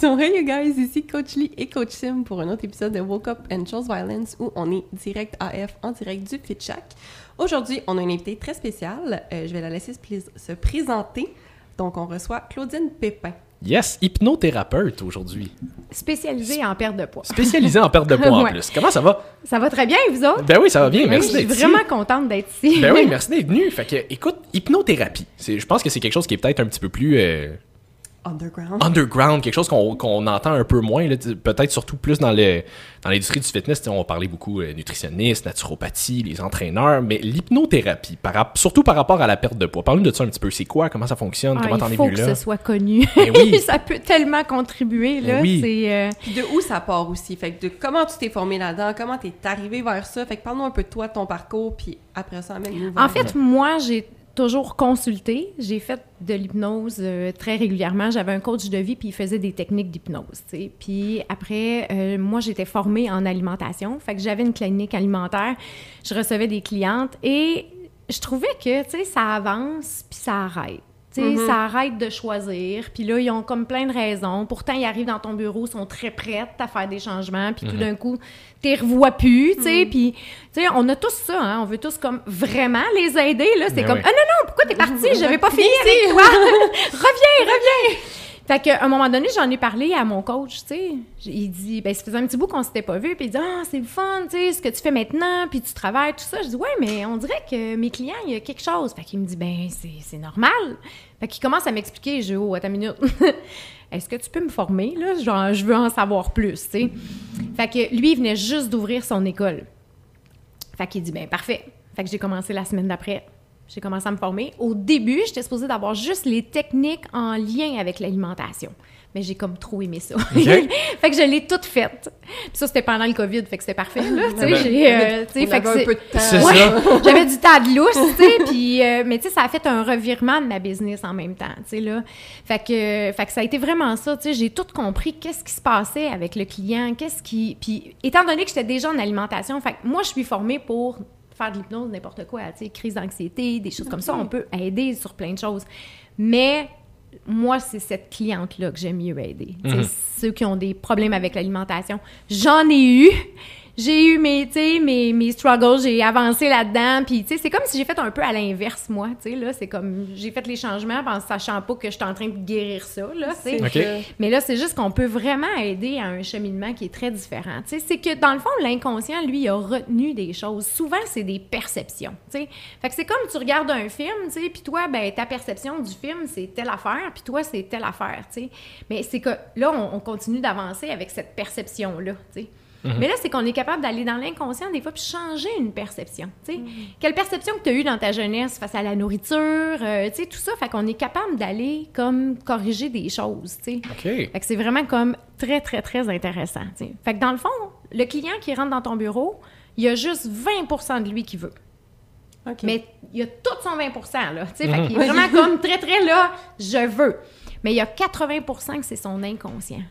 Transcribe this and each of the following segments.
So, hey you guys, ici Coach Lee et Coach Sim pour un autre épisode de Woke Up and Chose Violence où on est direct AF en direct du Fit Shack. Aujourd'hui, on a une invitée très spéciale. Euh, je vais la laisser se présenter. Donc, on reçoit Claudine Pépin. Yes, hypnothérapeute aujourd'hui. Spécialisée en perte de poids. Spécialisée en perte de poids en plus. Comment ça va? Ça va très bien, vous autres? Ben oui, ça va bien, merci d'être ici. Je suis vraiment contente d'être ici. Ben oui, merci d'être venu. Fait que, écoute, hypnothérapie, je pense que c'est quelque chose qui est peut-être un petit peu plus... Euh, Underground. Underground, quelque chose qu'on entend un peu moins, peut-être surtout plus dans l'industrie dans du fitness. On va parler beaucoup euh, nutritionniste, naturopathie, les entraîneurs, mais l'hypnothérapie, par, surtout par rapport à la perte de poids. Parle-nous de ça un petit peu. C'est quoi? Comment ça fonctionne? Ah, comment t'en es venu là? Il faut que ce soit connu. Ben oui. ça peut tellement contribuer. Là. Ben oui. Euh, de où ça part aussi? Fait que de comment tu t'es formé là-dedans? Comment t'es arrivé vers ça? Fait que parle-nous un peu de toi, de ton parcours, puis après ça, amène-nous En fait, moi, j'ai toujours consulté. J'ai fait de l'hypnose euh, très régulièrement. J'avais un coach de vie, puis il faisait des techniques d'hypnose. Puis après, euh, moi, j'étais formée en alimentation. Fait que j'avais une clinique alimentaire. Je recevais des clientes et je trouvais que, tu sais, ça avance, puis ça arrête. Tu sais, mm-hmm. ça arrête de choisir. Puis là, ils ont comme plein de raisons. Pourtant, ils arrivent dans ton bureau, sont très prêts à faire des changements. Puis tout mm-hmm. d'un coup, t'es revois plus, tu sais. Mm-hmm. Puis, tu sais, on a tous ça, hein. On veut tous comme vraiment les aider, là. C'est comme, ah non, non, pourquoi t'es parti? J'avais pas fini avec toi. reviens, reviens. Fait qu'à un moment donné, j'en ai parlé à mon coach, tu sais. Il dit, ben, ça faisait un petit bout qu'on s'était pas vu, puis il dit, ah, c'est le fun, tu sais, ce que tu fais maintenant, puis tu travailles, tout ça. Je dis, ouais, mais on dirait que mes clients, il y a quelque chose. Fait qu'il me dit, ben, c'est normal. Fait qu'il commence à m'expliquer, je dis, oh, à ta minute. Est-ce que tu peux me former, là? Genre, je veux en savoir plus, tu sais. Fait que lui, il venait juste d'ouvrir son école. Fait qu'il dit, ben, parfait. Fait que j'ai commencé la semaine d'après. J'ai commencé à me former. Au début, j'étais supposée d'avoir juste les techniques en lien avec l'alimentation. Mais j'ai comme trop aimé ça. fait que je l'ai toute faite. Puis ça, c'était pendant le COVID, fait que c'était parfait, là. Tu sais, j'ai... Euh, fait que un peu de temps. Ouais, j'avais du temps de lousse, tu sais, puis... Euh, mais tu sais, ça a fait un revirement de ma business en même temps, tu sais, là. Fait que, fait que ça a été vraiment ça, tu sais. J'ai tout compris qu'est-ce qui se passait avec le client, qu'est-ce qui... Puis étant donné que j'étais déjà en alimentation, fait que moi, je suis formée pour faire de l'hypnose, n'importe quoi, tu sais, crise d'anxiété, des choses comme ça, on peut aider sur plein de choses. Mais moi, c'est cette cliente-là que j'aime mieux aider. Mhm. Ceux qui ont des problèmes avec l'alimentation. J'en ai eu j'ai eu mes, mes, mes struggles, j'ai avancé là-dedans, puis c'est comme si j'ai fait un peu à l'inverse, moi, tu sais, là, c'est comme, j'ai fait les changements en sachant pas que je suis en train de guérir ça, là, Mais là, c'est juste qu'on peut vraiment aider à un cheminement qui est très différent, tu sais, c'est que, dans le fond, l'inconscient, lui, a retenu des choses. Souvent, c'est des perceptions, tu sais. Fait que c'est comme tu regardes un film, tu sais, puis toi, ben, ta perception du film, c'est telle affaire, puis toi, c'est telle affaire, tu sais. Mais c'est que, là, on, on continue d'avancer avec cette perception-là, tu sais. Mhm. Mais là, c'est qu'on est capable d'aller dans l'inconscient des fois puis changer une perception. Mhm. Quelle perception que tu as eue dans ta jeunesse face à la nourriture, euh, tout ça, fait qu'on est capable d'aller comme corriger des choses. Fait que c'est vraiment comme très, très, très intéressant. Fait que dans le fond, le client qui rentre dans ton bureau, il y a juste 20 de lui qui veut. Mais il y a tout son 20% là. Fait mhm. qu'il est vraiment comme très, très là, je veux. Mais il y a 80% que c'est son inconscient.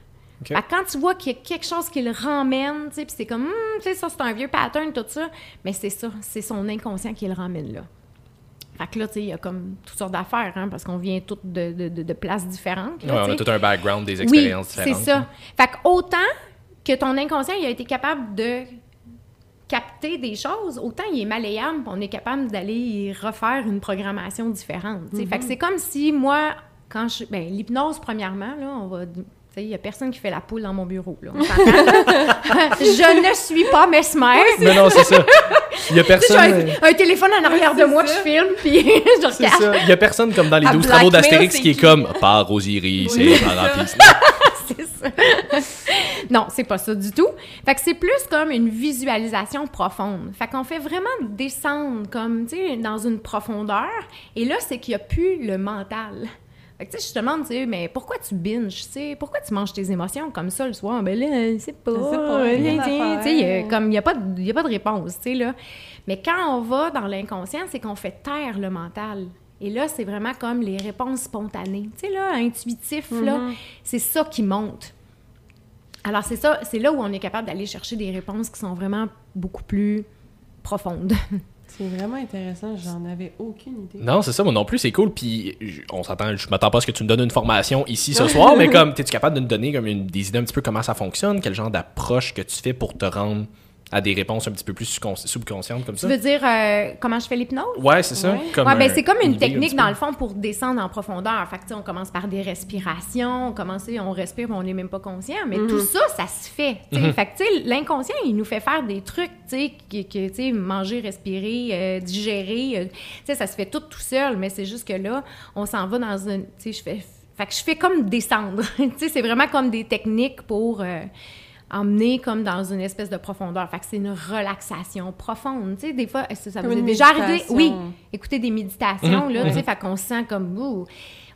Quand tu vois qu'il y a quelque chose qui le ramène, puis c'est comme, hum, tu sais, ça, c'est un vieux pattern, tout ça, mais c'est ça, c'est son inconscient qui le ramène là. Fait que là, tu sais, il y a comme toutes sortes d'affaires, hein, parce qu'on vient toutes de, de, de, places différentes. on a tout un background, des expériences oui, c'est ça. Fait que autant que ton inconscient, il a été capable de capter des choses, autant il est malléable, on est capable d'aller refaire une programmation différente. Fait que mm-hmm. c'est comme si moi, quand je... Ben, l'hypnose, premièrement, là, on va il n'y a personne qui fait la poule dans mon bureau. Là, je ne suis pas mesmer. Mais non, c'est ça. Il y a personne. Un, un, téléphone en arrière de moi, je filme, puis je regarde. C'est ça. Il n'y a personne comme dans les 12 travaux d'Astérix qui est comme par Osiris et par c'est ça. non, c'est pas ça du tout. Fait que c'est plus comme une visualisation profonde. Fait qu'on fait vraiment descendre comme, tu sais, dans une profondeur. Et là, c'est qu'il n'y a plus le mental. Fait que, tu sais, je te demande, tu sais, mais pourquoi tu binges, tu sais? Pourquoi tu manges tes émotions comme ça le soir? Ben là, c'est pas... Tu sais, comme, il n'y a, pas de, a pas de réponse, tu sais, là. Mais quand on va dans l'inconscient, c'est qu'on fait taire le mental. Et là, c'est vraiment comme les réponses spontanées. Tu sais, là, intuitif, là, mm-hmm. c'est ça qui monte. Alors, c'est ça, c'est là où on est capable d'aller chercher des réponses qui sont vraiment beaucoup plus profondes. C'est vraiment intéressant, j'en avais aucune idée. Non, c'est ça, moi non plus, c'est cool. Puis on s'entend, je m'attends pas à ce que tu me donnes une formation ici ce soir, mais comme, es-tu capable de nous donner comme une, des idées un petit peu comment ça fonctionne, quel genre d'approche que tu fais pour te rendre à des réponses un petit peu plus subcon- subconscientes comme Tu ça? veux dire euh, comment je fais l'hypnose? Ouais, c'est ça. Ouais. Comme Ouais, ben, c'est comme une technique, dans le fond, pour descendre en profondeur. Fait que, tu sais, on commence par des respirations, on commence, on respire, mais on n'est même pas conscient. Mais tout ça, ça se fait. tu sais. Fait que, tu sais, l'inconscient, il nous fait faire des trucs, tu sais, que, que, tu sais, manger, respirer, euh, digérer. euh, tu sais, ça se fait tout tout seul, mais c'est juste que là, on s'en va dans une. Tu sais, je fais. Fait que je fais comme descendre. tu sais, c'est vraiment comme des techniques pour. Emmener comme dans une espèce de profondeur. Fait que c'est une relaxation profonde. Tu sais, des fois, est-ce que ça Comme vous est une déjà arrivé? Oui, écouter des méditations, là, tu sais, fait qu'on se sent comme... ouh.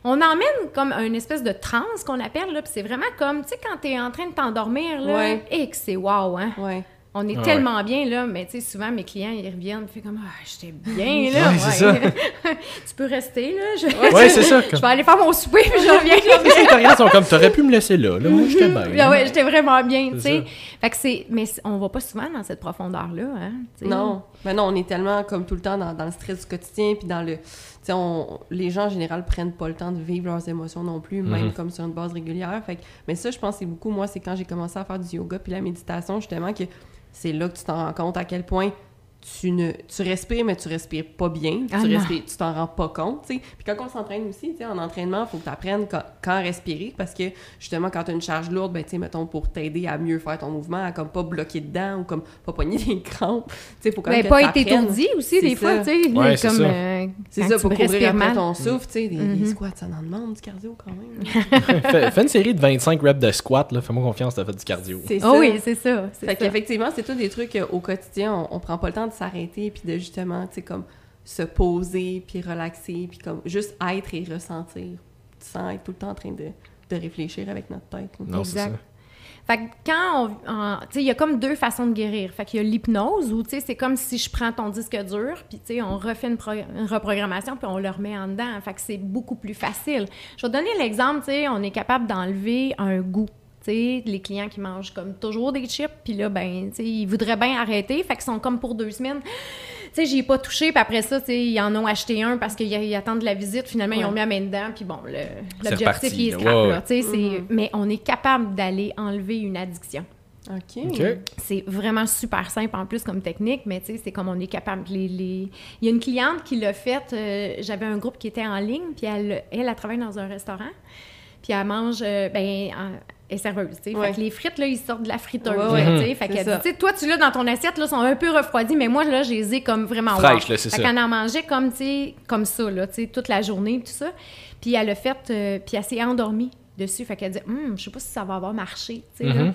On emmène comme une espèce de transe qu'on appelle, là, puis c'est vraiment comme, tu sais, quand t'es en train de t'endormir, là, Ouais. et que c'est wow, hein? Ouais. On est Ah tellement bien, là, mais tu sais, souvent, mes clients, ils reviennent, ils font comme, ah, j'étais bien, là. Ouais, c'est ça. tu peux rester, là. Je, Ouais, c'est ça. je vais aller faire mon souper, puis je reviens. Les Coréens sont comme, t'aurais pu me laisser là. Là, moi, j'étais bien. Ah ouais, j'étais vraiment bien, tu sais. ça. Fait que c'est... Mais on va pas souvent dans cette profondeur-là, hein. Non, mais non, on est tellement comme tout le temps dans, dans le stress du quotidien, puis dans le... Tu sais, on- les gens en général prennent pas le temps de vivre leurs émotions non plus, même comme sur une base régulière. Fait que, mais ça, je pense que c'est beaucoup, moi, c'est quand j'ai commencé à faire du yoga puis la méditation, justement, que c'est là que tu t'en rends compte à quel point tu ne tu respires, mais tu respires pas bien. Ah tu non. respires, tu t'en rends pas compte, tu sais. Puis quand on s'entraîne aussi, tu sais, en entraînement, il faut que tu apprennes quand, quand respirer parce que justement, quand tu as une charge lourde, ben, tu sais, mettons, pour t'aider à mieux faire ton mouvement, à comme pas bloquer dedans ou comme pas pogner des crampes, tu sais, faut quand même Mais que pas être étourdi aussi, des fois, ça. tu sais. Ouais, c'est ça. euh, C'est ça, tu pour couvrir respires après mal. ton souffle, tu sais, des, Mhm. des squats, ça en demande du cardio quand même. fais, fais une série de 25 reps de squat, là. Fais-moi confiance, t'as fait du cardio. C'est Oh oui, c'est ça. c'est Fait ça. qu'effectivement, c'est tout des trucs euh, au quotidien, on, on prend pas le temps de s'arrêter puis de justement, tu sais, comme se poser puis relaxer puis comme juste être et ressentir sans être tout le temps en train de, de réfléchir avec notre tête. Non, c'est ça. Exact. Fait que quand on. en- tu sais, il y a comme deux façons de guérir. Fait qu'il y a l'hypnose où, tu sais, c'est comme si je prends ton disque dur, puis, tu sais, on refait une, pro- une reprogrammation, puis on le remet en dedans. Fait que c'est beaucoup plus facile. Je vais donner l'exemple, tu sais, on est capable d'enlever un goût. Les clients qui mangent comme toujours des chips, puis là, ben, tu sais, ils voudraient bien arrêter, fait qu'ils sont comme pour deux semaines. Tu sais, j'y ai pas touché, puis après ça, tu sais, ils en ont acheté un parce qu'ils ils attendent la visite. Finalement, ils ont Ouais. mis la main dedans, puis bon, l'objectif, il est scrap, Ouais, là. ouais. Tu sais, c'est- Mais on est capable d'aller enlever une addiction. OK. C'est vraiment super simple en plus comme technique, mais tu sais, c'est comme on est capable. Les, les- Il y a une cliente qui l'a fait. euh, J'avais un groupe qui était en ligne, puis elle, elle, elle travaille dans un restaurant, puis elle mange, euh, ben, est serveuse, tu sais. Ouais. Fait que les frites, là, ils sortent de la friteuse, Ouais, ouais. tu sais. Fait C'est qu'elle ça. dit, tu sais, toi, tu l'as dans ton assiette, là, sont un peu refroidis, mais moi, là, je les ai comme vraiment là, c'est Fait ça. qu'elle en mangeait comme, tu sais, comme ça, là, tu sais, toute la journée, tout ça. Puis elle a fait, euh, puis elle s'est endormie dessus. Fait qu'elle dit, Hum, je sais pas si ça va avoir marché, tu sais, là. Mhm.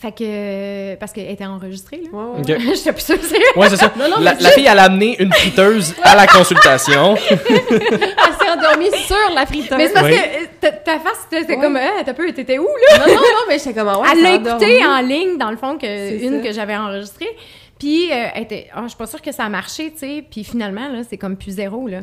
Fait que. Parce qu'elle était enregistrée, là. Ouais, ouais. OK. J'étais plus sûre, c'est. Ouais, c'est ça. la, la fille, elle a amené une friteuse à la consultation. Elle s'est endormie sur la friteuse. Mais c'est parce Oui. que euh, ta, face, c'était Ouais. comme. Ah, t'as peu, t'étais où, là? Non, non, non, mais j'étais comme, ouais, elle l'a s'est écouté endormie. en ligne, dans le fond, que une ça. que j'avais enregistrée. Puis, euh, elle était. Ah, je suis pas sûre que ça a marché, tu sais. Puis finalement, là, c'est comme plus zéro, là.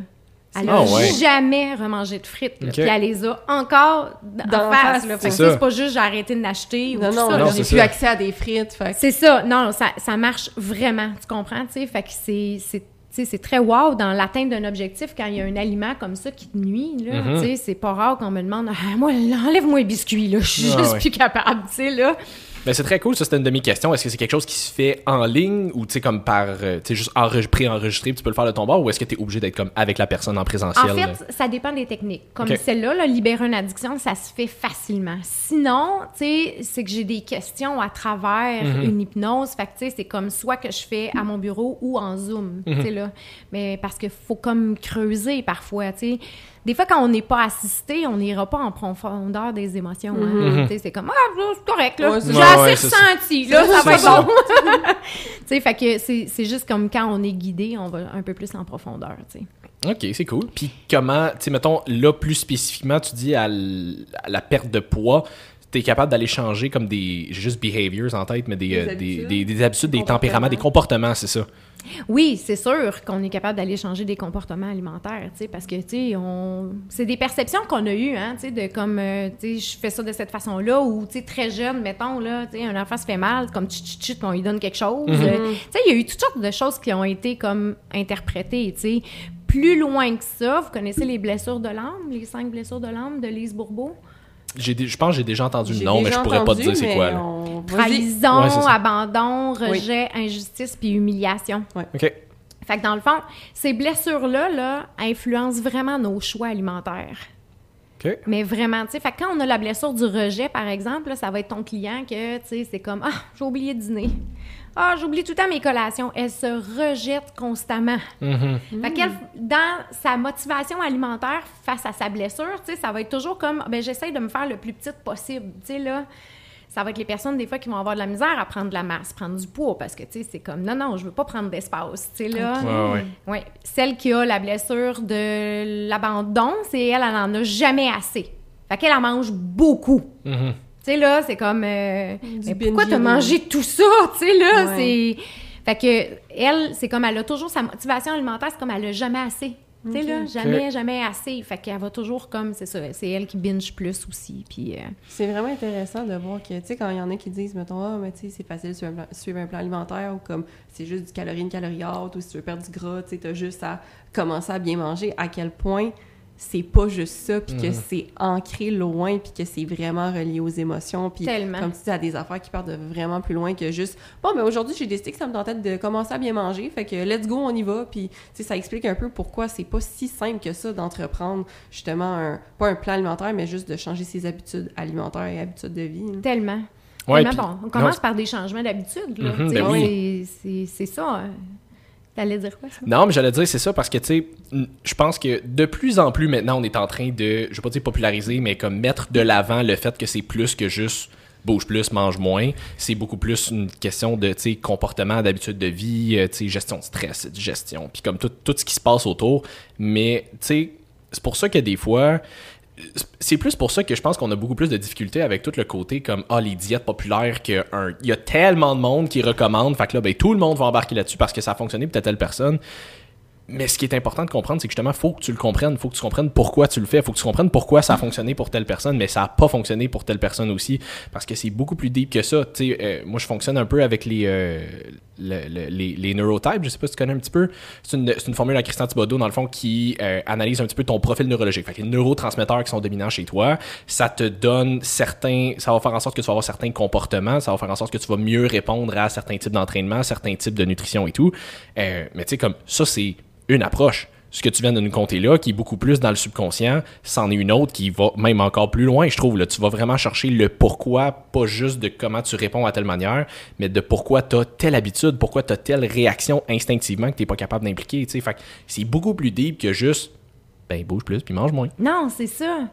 Elle a Ah, ouais. jamais remangé de frites. Puis elle les a encore en face. face, c'est pas juste j'ai arrêté de l'acheter ou Non, tout non, ça. non, là. j'ai plus ça. accès à des frites. Fait C'est ça. Non, ça, ça marche vraiment. Tu comprends, tu sais? Fait que c'est... c'est tu sais, c'est très wow dans l'atteinte d'un objectif quand il y a un aliment comme ça qui te nuit. Là, Mhm. Tu sais, C'est pas rare qu'on me demande ah, moi, enlève-moi le biscuit, là. je suis Ah juste ouais. plus capable. tu sais, Là. Mais c'est très cool, ça c'était une de mes questions. Est-ce que c'est quelque chose qui se fait en ligne ou tu sais comme par euh, tu sais juste enre- pré-enregistré, tu peux le faire de ton bord ou est-ce que tu es obligé d'être comme avec la personne en présentiel? En fait, ça dépend des techniques. Comme celle-là, là, libérer une addiction, ça se fait facilement. Sinon, tu sais, c'est que j'ai des questions à travers Mhm. une hypnose. Fait que, tu sais, c'est comme soit que je fais à mon bureau ou en Zoom, Mhm. tu sais, là. Mais parce qu'il faut comme creuser parfois, tu sais. Des fois, quand on n'est pas assisté, on n'ira pas en profondeur des émotions. hein. Mhm. C'est comme, ah, c'est correct, là. Ouais, c'est J'ai assez Ouais, ça. ressenti, là, ça va être bon. tu sais, fait que c'est c'est juste comme quand on est guidé, on va un peu plus en profondeur, tu sais. OK, c'est cool. Puis comment, tu sais, mettons, là, plus spécifiquement, tu dis à, l- à la perte de poids, tu es capable d'aller changer comme des, j'ai juste behaviors en tête, mais des, Des euh, des, habitudes. des, des habitudes, des Comportements. tempéraments, des comportements, c'est ça. Oui, c'est sûr qu'on est capable d'aller changer des comportements alimentaires, tu sais, parce que, tu sais, on... c'est des perceptions qu'on a eues, hein, tu sais, de comme, euh, tu sais, je fais ça de cette façon-là, ou, tu sais, très jeune, mettons, là, tu sais, un enfant se fait mal, comme chut, chut, on lui donne quelque chose. Euh, tu sais, il y a eu toutes sortes de choses qui ont été, comme, interprétées, tu sais. Plus loin que ça, vous connaissez les blessures de l'âme, les cinq blessures de l'âme de Lise Bourbeau? J'ai dé- Je pense que j'ai déjà entendu le nom, mais je pourrais pas te dire c'est quoi. là. on-. Trahison, Ouais, abandon, rejet, injustice, puis humiliation. OK. Fait que dans le fond, ces blessures-là là, influencent vraiment nos choix alimentaires. OK. Mais vraiment, tu sais, fait que quand on a la blessure du rejet, par exemple, là, ça va être ton client que, tu sais, c'est comme « Ah, j'ai oublié de dîner. Ah, j'oublie tout le temps mes collations. » Elle se rejette constamment. Mhm. Fait qu'elle, dans sa motivation alimentaire face à sa blessure, tu sais, ça va être toujours comme « Ben, j'essaye de me faire le plus petite possible. » Tu sais, là, ça va être les personnes, des fois, qui vont avoir de la misère à prendre de la masse, prendre du poids, parce que, tu sais, c'est comme « Non, non, je veux pas prendre d'espace. » Tu sais, là... Ouais, ouais. Oui. Celle qui a la blessure de l'abandon, c'est elle, elle en a jamais assez. Fait qu'elle en mange beaucoup. Mhm. Tu sais, là, c'est comme. euh, mais pourquoi t'as mangé tout ça? Tu sais, là, Ouais. c'est. Fait que, elle, c'est comme elle a toujours sa motivation alimentaire, c'est comme elle a jamais assez. Tu sais, là, jamais, jamais assez. Fait qu'elle va toujours comme, c'est ça, c'est elle qui binge plus aussi. Puis. euh, C'est vraiment intéressant de voir que, tu sais, quand il y en a qui disent, mettons, ah, mais tu sais, c'est facile de suivre un, plan, suivre un plan alimentaire ou comme c'est juste du calorie, une calorie haute ou si tu veux perdre du gras, tu sais, t'as juste à commencer à bien manger, à quel point c'est pas juste ça, puis que c'est ancré loin, puis que c'est vraiment relié aux émotions, puis Tellement. comme tu dis, à des affaires qui partent de vraiment plus loin que juste, bon, mais aujourd'hui, j'ai décidé que ça me tentait de commencer à bien manger, fait que let's go, on y va, puis tu sais, ça explique un peu pourquoi c'est pas si simple que ça d'entreprendre justement un, pas un plan alimentaire, mais juste de changer ses habitudes alimentaires et habitudes de vie. hein. tellement. Ouais, tellement bon. On commence non, par des changements d'habitude. Mhm, ben oui. c'est- C'est c'est ça. hein. T'allais dire quoi, ça? Non, mais j'allais dire, c'est ça, parce que, tu sais, je pense que de plus en plus maintenant, on est en train de, je vais pas dire populariser, mais comme mettre de l'avant le fait que c'est plus que juste bouge plus, mange moins. C'est beaucoup plus une question de, comportement, d'habitude de vie, euh, gestion de stress, de gestion, puis comme tout, tout ce qui se passe autour. Mais, tu sais, c'est pour ça que des fois, c'est plus pour ça que je pense qu'on a beaucoup plus de difficultés avec tout le côté comme ah les diètes populaires que un- y a tellement de monde qui recommande fait que là ben tout le monde va embarquer là-dessus parce que ça a fonctionné pour telle personne mais ce qui est important de comprendre, c'est que justement, faut que tu le comprennes, faut que tu comprennes pourquoi tu le fais, faut que tu comprennes pourquoi ça a fonctionné pour telle personne, mais ça a pas fonctionné pour telle personne aussi, parce que c'est beaucoup plus deep que ça. Euh, moi, je fonctionne un peu avec les, euh, le- le- les, les neurotypes, je sais pas si tu connais un petit peu. C'est une, une formule à Christian Thibodeau, dans le fond, qui euh, analyse un petit peu ton profil neurologique. Fait que les neurotransmetteurs qui sont dominants chez toi, ça te donne certains, ça va faire en sorte que tu vas avoir certains comportements, ça va faire en sorte que tu vas mieux répondre à certains types d'entraînement, certains types de nutrition et tout. Mais tu sais, comme ça, c'est une approche. Ce que tu viens de nous compter là, qui est beaucoup plus dans le subconscient, c'en est une autre qui va même encore plus loin, je trouve. Là. Tu vas vraiment chercher le pourquoi, pas juste de comment tu réponds à telle manière, mais de pourquoi tu as telle habitude, pourquoi tu as telle réaction instinctivement que tu n'es pas capable d'impliquer. c'est beaucoup plus deep que juste, ben, bouge plus puis mange moins. Non, c'est ça.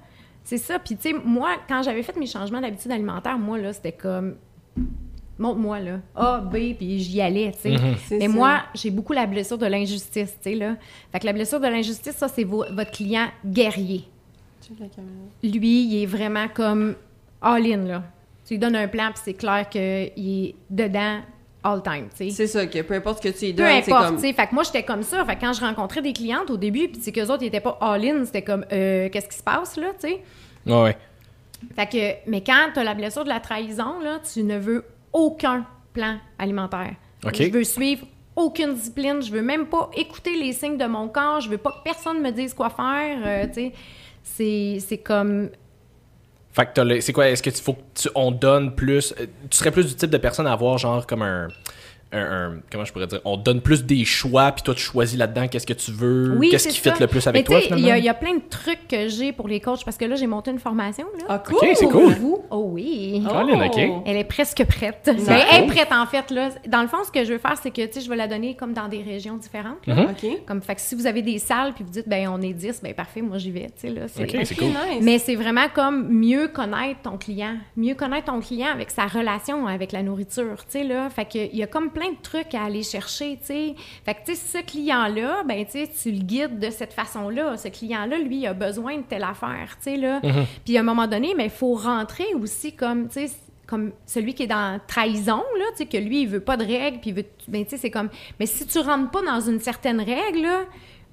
C'est ça. Puis, tu sais, moi, quand j'avais fait mes changements d'habitude alimentaire, moi, là, c'était comme. Montre-moi, là. A, B, puis j'y allais, tu sais. C'est Mais ça. moi, j'ai beaucoup la blessure de l'injustice, tu sais, là. Fait que la blessure de l'injustice, ça, c'est vo- votre client guerrier. Lui, il est vraiment comme all-in, là. Tu lui donnes un plan, puis c'est clair qu'il est dedans all time, tu sais. C'est ça, que peu importe ce que tu lui Peu donnes, c'est importe, comme... tu sais. Fait que moi, j'étais comme ça. Fait que quand je rencontrais des clientes au début, puis c'est qu'eux autres, ils étaient pas all-in, c'était comme, euh, qu'est-ce qui se passe, là, tu sais? Ouais, ouais. Fait que, mais quand tu as la blessure de la trahison, là, tu ne veux aucun plan alimentaire. OK. Je veux suivre aucune discipline, je veux même pas écouter les signes de mon corps, je veux pas que personne me dise quoi faire, euh. C'est, c'est comme... Fait que c'est quoi, est-ce que tu faut que tu, on donne plus, euh, tu serais plus du type de personne à avoir genre comme un, un, un- comment je pourrais dire, on donne plus des choix puis toi tu choisis là-dedans qu'est-ce que tu veux, Oui, qu'est-ce qui fit le plus avec Mais toi il y, finalement? a- il y a plein de trucs que j'ai pour les coachs, parce que là, j'ai monté une formation, là. Ah, cool! Ok, c'est Pour cool. vous? Oh oui! Colin, ok. Elle est presque prête. Ben, elle est prête, en fait. Là. Dans le fond, ce que je veux faire, c'est que tu sais, je vais la donner comme dans des régions différentes. là. OK. Comme, fait que si vous avez des salles puis vous dites, ben on est 10, ben parfait, moi j'y vais. tu sais, Là, c'est- Ok, c'est Ok, cool. nice. Mais c'est vraiment comme mieux connaître ton client. Mieux connaître ton client avec sa relation avec la nourriture. tu sais, Là. Fait que, il y a comme plein plein de trucs à aller chercher, tu sais. Fait que, tu sais, ce client-là, ben, tu sais, tu le guides de cette façon-là. Ce client-là, lui, il a besoin de telle affaire, tu sais, là. Puis à un moment donné, mais il faut rentrer aussi comme, tu sais, comme celui qui est dans trahison, là, tu sais, que lui, il veut pas de règles, puis il veut... Ben, tu sais, c'est comme... Mais si tu rentres pas dans une certaine règle, là,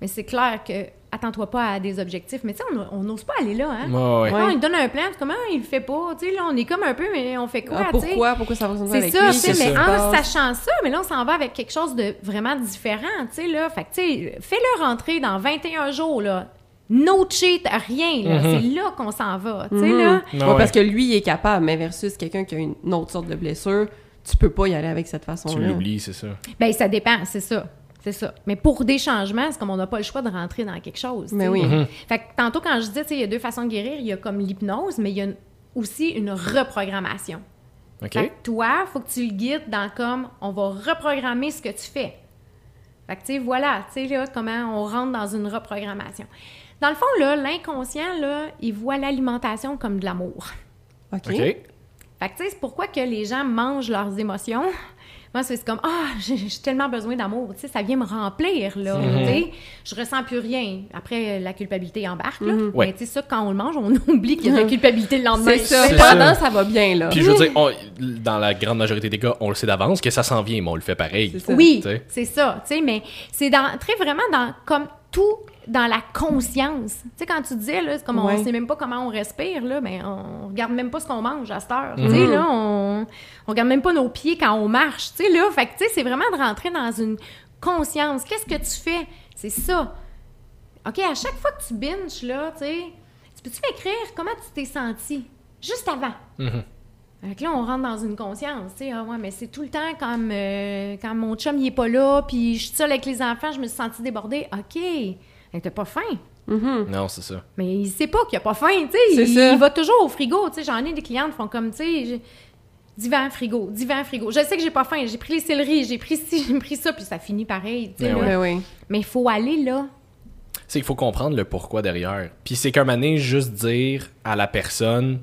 mais c'est clair que attends-toi pas à des objectifs. Mais tu sais, on n'ose pas aller là, hein? Ouais, ouais. Quand il donne un plan, comment il le fait pas? Tu sais, là, on est comme un peu, mais on fait quoi, Ah, tu pourquoi? Pourquoi ça fonctionne pas C'est avec ça, lui? tu c'est mais ça. en sachant ça, mais là, on s'en va avec quelque chose de vraiment différent, tu sais, là. Fait que, tu sais, fais-le rentrer dans 21 jours, là. No cheat, rien, là. C'est là qu'on s'en va, tu sais, Mhm. là. Ouais, Ouais. Parce que lui, il est capable, mais versus quelqu'un qui a une autre sorte de blessure, tu peux pas y aller avec cette Tu façon-là. l'oublies, c'est ça. Ben, ça dépend, c'est ça. C'est ça. Mais pour des changements, c'est comme on n'a pas le choix de rentrer dans quelque chose. Mais oui. Fait que tantôt, quand je disais, il y a deux façons de guérir, il y a comme l'hypnose, mais il y a une- aussi une reprogrammation. OK? Fait que toi, faut que tu le guides dans comme on va reprogrammer ce que tu fais. Fait que tu sais, voilà, tu sais là, comment on rentre dans une reprogrammation. Dans le fond, là, l'inconscient, là, il voit l'alimentation comme de l'amour. OK. OK? Fait que tu sais, c'est pourquoi que les gens mangent leurs émotions? Moi, c'est comme ah, j'ai j'ai tellement besoin d'amour, tu sais, ça vient me remplir là, tu sais. Je ressens plus rien. Après la culpabilité embarque là. Ouais. Mais tu sais ça quand on le mange, on oublie qu'il y a de la culpabilité le lendemain. C'est ça. C'est Pendant, ça. ça va bien, là. Puis je veux dire, on- dans la grande majorité des cas, on le sait d'avance que ça s'en vient, mais on le fait pareil. Oui, c'est ça, tu sais, mais c'est dans, très vraiment dans, comme tout dans la conscience. Tu sais, quand tu disais, là, c'est comme Ouais. on sait même pas comment on respire, là, mais on regarde même pas ce qu'on mange à cette heure. Tu Mhm. sais, là, on, on regarde même pas nos pieds quand on marche, tu sais, là. Fait que, tu sais, c'est vraiment de rentrer dans une conscience. Qu'est-ce que tu fais? C'est ça. OK, à chaque fois que tu binges, là, tu sais, tu peux-tu m'écrire comment tu t'es senti? Juste avant. Mhm. Fait que là, on rentre dans une conscience, tu sais, ah ouais, mais c'est tout le temps comme euh, quand mon chum, il est pas là, puis je suis seule avec les enfants, je me suis sentie débordée. OK, Fait que t'as pas faim. Mhm. Non, c'est ça. Mais il sait pas qu'il a pas faim, tu sais. C'est Il, ça. il va toujours au frigo, tu sais. J'en ai des clientes qui font comme, tu sais, divan, frigo, divan, frigo. Je sais que j'ai pas faim, j'ai pris les céleris, j'ai pris ci, j'ai pris ça, puis ça finit pareil, tu sais. Mais. Ben oui. Mais il faut aller là. C'est qu'il faut comprendre le pourquoi derrière. Puis c'est qu'un moment donné, juste dire à la personne,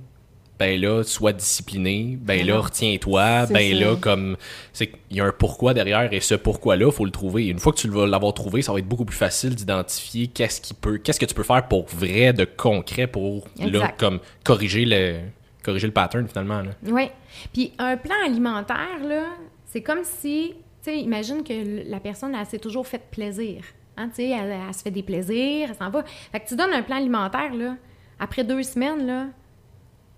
ben là, sois discipliné, ben là, retiens-toi, ben ça. là, comme. C'est qu'il y a un pourquoi derrière et ce pourquoi-là, faut le trouver. Une fois que tu vas l'avoir trouvé, ça va être beaucoup plus facile d'identifier qu'est-ce qui peut, qu'est-ce que tu peux faire pour vrai, de concret, pour là, comme corriger le, corriger le pattern finalement. Oui. Puis un plan alimentaire, là, c'est comme si, tu sais, imagine que la personne, elle s'est toujours fait plaisir. Hein, tu sais, elle, elle se fait des plaisirs, elle s'en va. Fait que tu donnes un plan alimentaire, là, après deux semaines, là,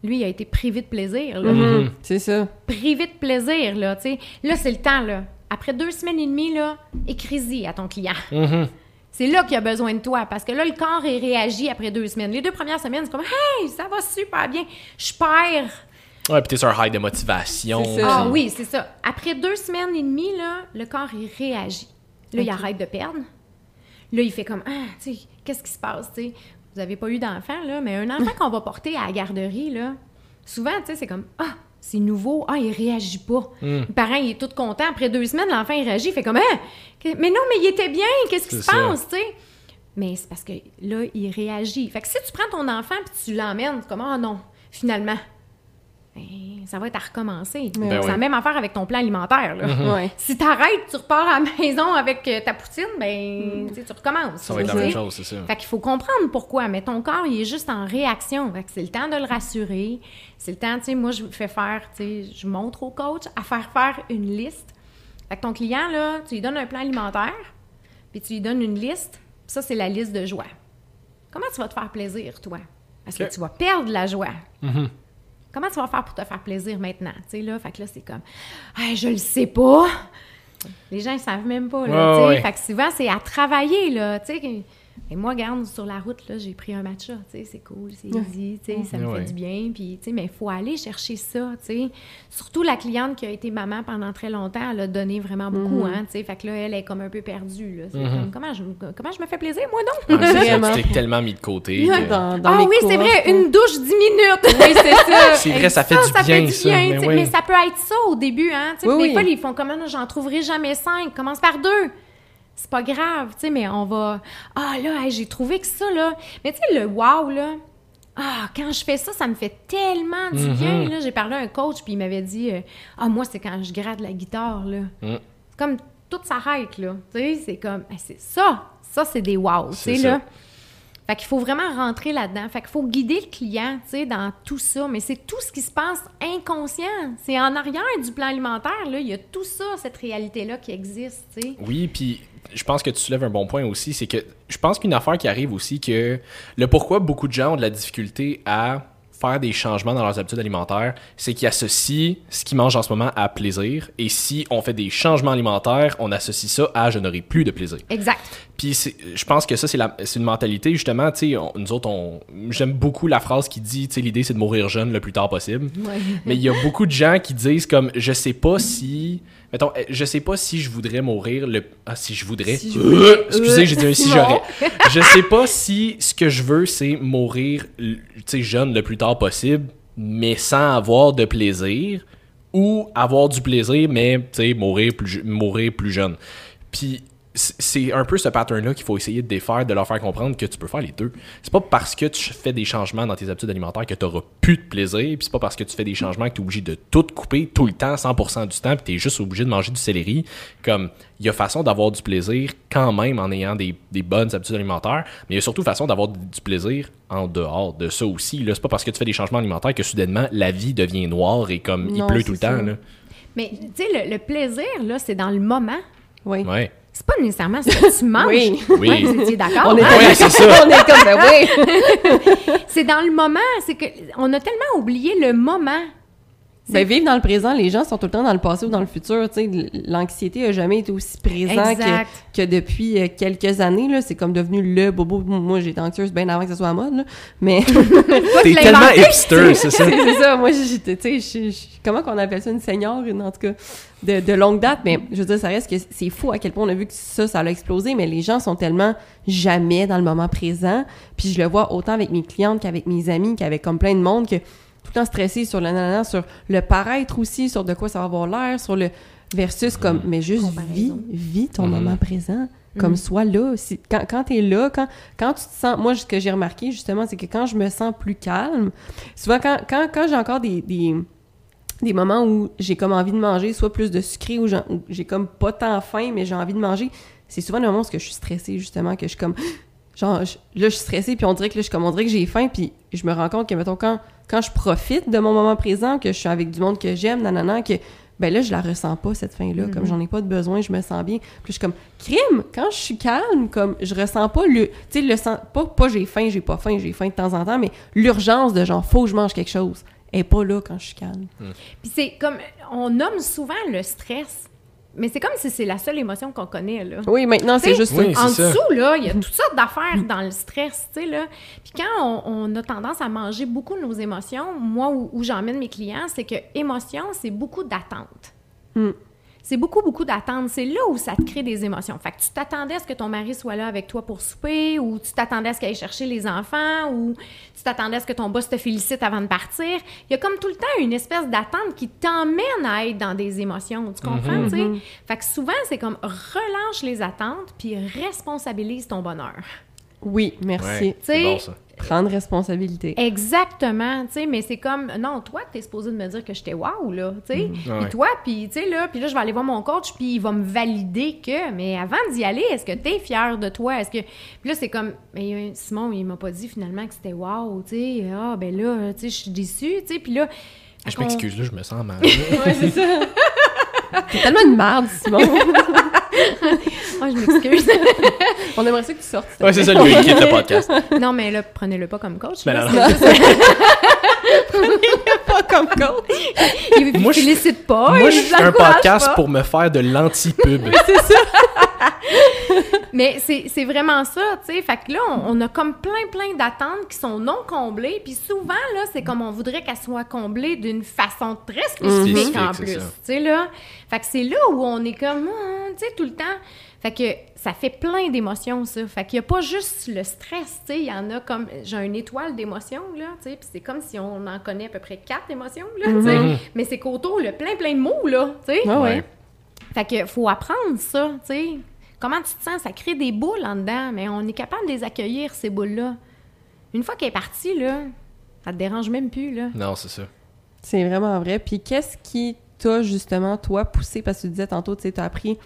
lui, il a été privé de plaisir, là. Mhm. C'est ça. Privé de plaisir, là, tu sais. Là, c'est le temps, là. Après deux semaines et demie, là, écris-y à ton client. Mhm. C'est là qu'il a besoin de toi, parce que là, le corps, il réagit après deux semaines. Les deux premières semaines, c'est comme « Hey, ça va super bien, je perds Ouais, puis t'es sur un high de motivation. C'est ça. Ah oui, c'est ça. Après deux semaines et demie, là, le corps, il réagit. Là, il arrête de perdre. Là, il fait comme, ah, tu sais, qu'est-ce qui se passe, tu sais? Vous avez pas eu d'enfant, là, mais un enfant qu'on va porter à la garderie, là, souvent, tu sais, c'est comme, ah, c'est nouveau, ah, il réagit pas. Hmm. Le parent, il est tout content. Après deux semaines, l'enfant, il réagit, il fait comme, ah, mais non, mais il était bien, qu'est-ce qui se passe, tu sais? Mais c'est parce que là, il réagit. Fait que si tu prends ton enfant puis tu l'emmènes, c'est comme, ah non, finalement, ben, ça va être à recommencer. Ben c'est oui. la même affaire avec ton plan alimentaire. Là. Ouais. Si t'arrêtes, tu repars à la maison avec euh, ta poutine, ben, tu sais, tu recommences. Ça va être la même chose, c'est ça. Fait qu'il faut comprendre pourquoi, mais ton corps, il est juste en réaction. Fait que c'est le temps de le rassurer. C'est le temps, tu sais, moi, je fais faire, tu sais, je montre au coach à faire faire une liste. Fait que ton client, là, tu lui donnes un plan alimentaire, puis tu lui donnes une liste. Puis ça, c'est la liste de joie. Comment tu vas te faire plaisir, toi? Parce Ok. que tu vas perdre la joie? Mhm. Comment tu vas faire pour te faire plaisir maintenant? Tu sais, là, fait que là, c'est comme, hey, je le sais pas. Les gens, ils savent même pas, là, Ouais, tu sais. ouais. Fait que souvent, c'est à travailler, là, tu sais. Et moi, regarde, sur la route, là, j'ai pris un matcha, tu sais, c'est cool, c'est easy, tu sais, ça me Ouais. fait du bien, puis, tu sais, mais il faut aller chercher ça, tu sais. Surtout la cliente qui a été maman pendant très longtemps, elle a donné vraiment beaucoup, Mhm. hein, tu sais. Fait que là, elle est comme un peu perdue, là. C'est comme, comment je, comment je me fais plaisir, moi, non? Vraiment. tu t'es tellement mis de côté. Ouais. que- Dans, dans Ah oui, c'est vrai, une douche 10 minutes! Oui, c'est ça. C'est vrai, ça fait du bien, ça. bien, mais oui. mais ça peut être ça au début, hein. tu sais, Oui. Des fois, ils font comme Ah, j'en trouverai jamais cinq. Commence par deux. C'est pas grave, tu sais, mais on va. Ah là, hey, j'ai trouvé que ça, là. Mais tu sais, le wow, là. Ah, quand je fais ça, ça me fait tellement du Mhm. bien. Là, j'ai parlé à un coach, puis il m'avait dit euh, Ah, moi, c'est quand je gratte la guitare, là. Mm. comme tout s'arrête, là. Tu sais, c'est comme, c'est ça. Ça, c'est des wow, tu C'est sais, là. Fait qu'il faut vraiment rentrer là-dedans. Fait qu'il faut guider le client, tu sais, dans tout ça. Mais c'est tout ce qui se passe inconscient. C'est en arrière du plan alimentaire, là. Il y a tout ça, cette réalité-là qui existe, tu sais. Oui, puis je pense que tu soulèves un bon point aussi, c'est que je pense qu'une affaire qui arrive aussi, que le pourquoi beaucoup de gens ont de la difficulté à faire des changements dans leurs habitudes alimentaires, c'est qu'ils associent ce qu'ils mangent en ce moment à plaisir, et si on fait des changements alimentaires, on associe ça à je n'aurai plus de plaisir. Exact. Puis je pense que ça, c'est une mentalité, justement, tu sais, nous autres, on, j'aime beaucoup la phrase qui dit, tu sais, l'idée c'est de mourir jeune le plus tard possible. Mais il y a beaucoup de gens qui disent comme, je sais pas si, mettons, euh, je sais pas si je voudrais mourir le, ah, si je voudrais. Si je voudrais. Euh, excusez, j'ai dit un si j'aurais. Je sais pas si ce que je veux, c'est mourir, l- tu sais, jeune le plus tard possible, mais sans avoir de plaisir, ou avoir du plaisir, mais, tu sais, mourir plus, mourir plus jeune. Puis c'est un peu ce pattern-là qu'il faut essayer de défaire, de leur faire comprendre que tu peux faire les deux. C'est pas parce que tu fais des changements dans tes habitudes alimentaires que tu auras plus de plaisir, puis c'est pas parce que tu fais des changements que tu es obligé de tout couper tout le temps, 100% du temps, puis tu es juste obligé de manger du céleri. Comme, il y a façon d'avoir du plaisir quand même en ayant des, des bonnes habitudes alimentaires, mais il y a surtout façon d'avoir du plaisir en dehors de ça aussi. Là, c'est pas parce que tu fais des changements alimentaires que soudainement la vie devient noire et comme il pleut tout le ça. temps. Là. Mais, tu sais, le, le plaisir, là, c'est dans le moment. Oui. Ouais. C'est pas nécessairement ce que tu manges. Oui. Oui. Vous étiez d'accord? On est, hein? Ouais, c'est ça. on est comme, ben oui. C'est dans le moment. C'est que on a tellement oublié le moment. Ben, vivre dans le présent, les gens sont tout le temps dans le passé ou dans le futur. Tu sais, l'anxiété a jamais été aussi présente que, que depuis euh, quelques années. Là, c'est comme devenu le bobo. Moi, j'étais anxieuse bien avant que ça soit à mode. Là. Mais T'es tellement hipster, c'est ça? c'est ça. Moi, j'étais, tu sais, comment qu'on appelle ça, une senior, une- en tout cas, de, de longue date? Mais je veux dire, ça reste que c'est fou à quel point on a vu que ça, ça a explosé. Mais les gens sont tellement jamais dans le moment présent. Puis je le vois autant avec mes clientes qu'avec mes amis, qu'avec comme plein de monde que tout le temps stressé sur le nanana, sur le paraître aussi, sur de quoi ça va avoir l'air, sur le versus comme, mais juste vis, ton Mhm. moment présent. Comme sois là. Si- quand quand tu es là, quand, quand tu te sens. Moi, ce que j'ai remarqué, justement, c'est que quand je me sens plus calme, souvent, quand, quand, quand j'ai encore des, des, des moments où j'ai comme envie de manger, soit plus de sucré, ou j'ai comme pas tant faim, mais j'ai envie de manger, c'est souvent le moment où je suis stressée, justement, que je suis comme. Genre, je- là, je suis stressée, puis on dirait que là, je, suis comme, on dirait que j'ai faim, puis je me rends compte que, mettons, quand, quand je profite de mon moment présent, que je suis avec du monde que j'aime, nanana, que, ben là, je la ressens pas, cette faim-là. Comme j'en ai pas de besoin, je me sens bien. Puis je suis comme, crime, quand je suis calme, comme, je ressens pas le, tu sais, le sens, pas, pas j'ai faim, j'ai pas faim, j'ai faim de temps en temps, mais l'urgence de genre, faut que je mange quelque chose, est pas là quand je suis calme. Puis c'est comme, on nomme souvent le stress, mais c'est comme si c'est la seule émotion qu'on connaît, là. Oui, maintenant, c'est juste Oui. En ça. dessous, là, il y a toutes sortes d'affaires dans le stress, tu sais, là. Puis quand on, on a tendance à manger beaucoup nos émotions, moi, où, où j'emmène mes clients, c'est que émotion, c'est beaucoup d'attente. Hmm. C'est beaucoup, beaucoup d'attente. C'est là où ça te crée des émotions. Fait que tu t'attendais à ce que ton mari soit là avec toi pour souper, ou tu t'attendais à ce qu'il aille chercher les enfants, ou tu t'attendais à ce que ton boss te félicite avant de partir. Il y a comme tout le temps une espèce d'attente qui t'emmène à être dans des émotions. Tu comprends, tu sais? Fait que souvent, c'est comme relâche les attentes, puis responsabilise ton bonheur. Oui, merci. Ouais, c'est T'sais, bon ça. Prendre responsabilité. Exactement, tu sais, mais c'est comme, non, toi, t'es supposé de me dire que j'étais wow, là, tu sais. Puis Ouais. toi, puis, tu sais, là, puis là, je vais aller voir mon coach, puis il va me valider que, mais avant d'y aller, est-ce que t'es fier de toi? Est-ce que. Puis là, c'est comme, mais euh, Simon, il m'a pas dit finalement que c'était wow, tu sais. Ah, ben là, tu sais, je suis déçue, tu sais, puis là. Je on- m'excuse, là, je me sens mal. Ouais, c'est ça. T'es tellement une merde, Simon. Je m'excuse. On aimerait ça que tu sortes. ouais, c'est ça, lui, il quitte le podcast. non, mais là, prenez-le pas comme coach. Ben là, non, c'est juste- pas comme coach. il Moi, je- félicite pas. Moi, je fais un podcast pas. pour me faire de l'anti-pub. Mais c'est c'est vraiment ça, tu sais. Fait que là, on, on a comme plein, plein d'attentes qui sont non comblées. Puis souvent, là, c'est comme on voudrait qu'elles soient comblées d'une façon très spécifique en c'est plus. ça. Tu sais, là. Fait que c'est là où on est comme, Hum, tu sais, tout le temps. Fait que ça fait plein d'émotions, ça. Fait qu'il n'y a pas juste le stress, tu sais. Il y en a comme. J'ai une étoile d'émotions, là, tu sais. Puis c'est comme si on en connaît à peu près quatre émotions, là, tu sais. Mhm. Mais c'est qu'autour, le plein, plein de mots, là, tu sais. Ah ouais. Fait que faut apprendre ça, tu sais. Comment tu te sens? Ça crée des boules en dedans, mais on est capable de les accueillir, ces boules-là. Une fois qu'elle est partie, là, ça te dérange même plus, là. Non, c'est ça. C'est vraiment vrai. Puis qu'est-ce qui t'as justement, toi, poussé, parce que tu disais tantôt, tu sais, t'as appris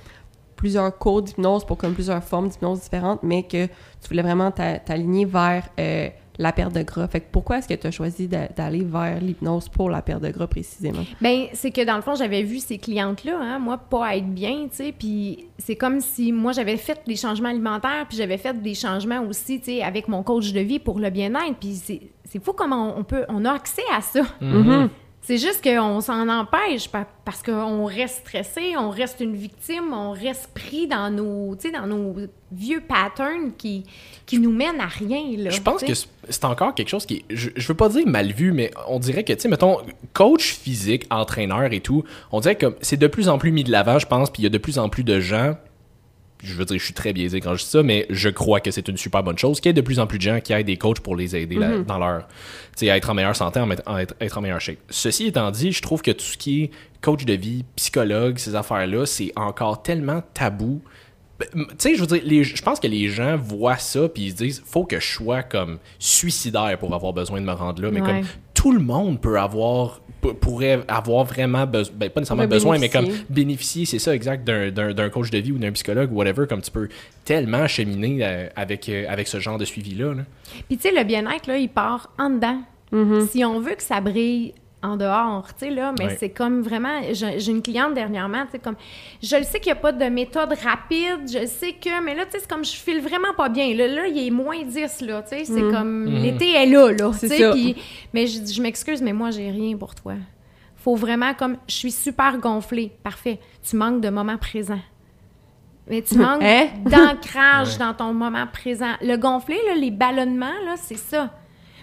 plusieurs cours d'hypnose pour comme plusieurs formes d'hypnose différentes, mais que tu voulais vraiment t'a- t'aligner vers euh, la perte de gras. Fait que pourquoi est-ce que tu as choisi d'a- d'aller vers l'hypnose pour la perte de gras précisément? Ben, c'est que dans le fond, j'avais vu ces clientes-là, hein, moi, pas être bien, tu sais, puis c'est comme si moi, j'avais fait des changements alimentaires, puis j'avais fait des changements aussi, tu sais, avec mon coach de vie pour le bien-être, puis c'est c'est fou comment on peut, on a accès à ça. Mhm. C'est juste qu'on s'en empêche pa- parce qu'on reste stressé, on reste une victime, on reste pris dans nos, dans vieux patterns qui, qui nous mènent à rien, là. Je pense que c'est encore quelque chose qui je, je veux pas dire mal vu, mais on dirait que, tu sais, mettons, coach physique, entraîneur et tout, on dirait que c'est de plus en plus mis de l'avant, je pense, puis il y a de plus en plus de gens, je veux dire, je suis très biaisé quand je dis ça, mais je crois que c'est une super bonne chose, qu'il y ait de plus en plus de gens qui aient des coachs pour les aider là, dans leur, tu sais, à être en meilleure santé, en met- en être, être en meilleure shape. Ceci étant dit, je trouve que tout ce qui est coach de vie, psychologue, ces affaires-là, c'est encore tellement tabou. Ben, Tu sais, je veux dire, les- je pense que les gens voient ça puis ils se disent, faut que je sois comme suicidaire pour avoir besoin de me rendre là. Mais Ouais. comme tout le monde peut avoir, pourrait avoir vraiment besoin, ben, pas nécessairement besoin, mais comme bénéficier. c'est ça exact, d'un- d'un d'un coach de vie ou d'un psychologue ou whatever, comme tu peux tellement cheminer euh, avec, euh, avec ce genre de suivi-là. là. Puis tu sais, le bien-être, là, il part en dedans. Si on veut que ça brille en dehors, tu sais, là, mais c'est comme vraiment... J'ai une cliente dernièrement, tu sais, comme... Je le sais qu'il n'y a pas de méthode rapide, je sais que... Mais là, tu sais, c'est comme je file vraiment pas bien. Là, là il est moins 10, là, tu sais, c'est comme... L'été est là, là, tu C'est sais, puis... Mais je dis, je m'excuse, mais moi, j'ai rien pour toi. Faut vraiment comme... Je suis super gonflée. Parfait. Tu manques de moment présent. Mais tu manques Hein? d'ancrage dans ton moment présent. Le gonflé, là, les ballonnements, là, c'est ça.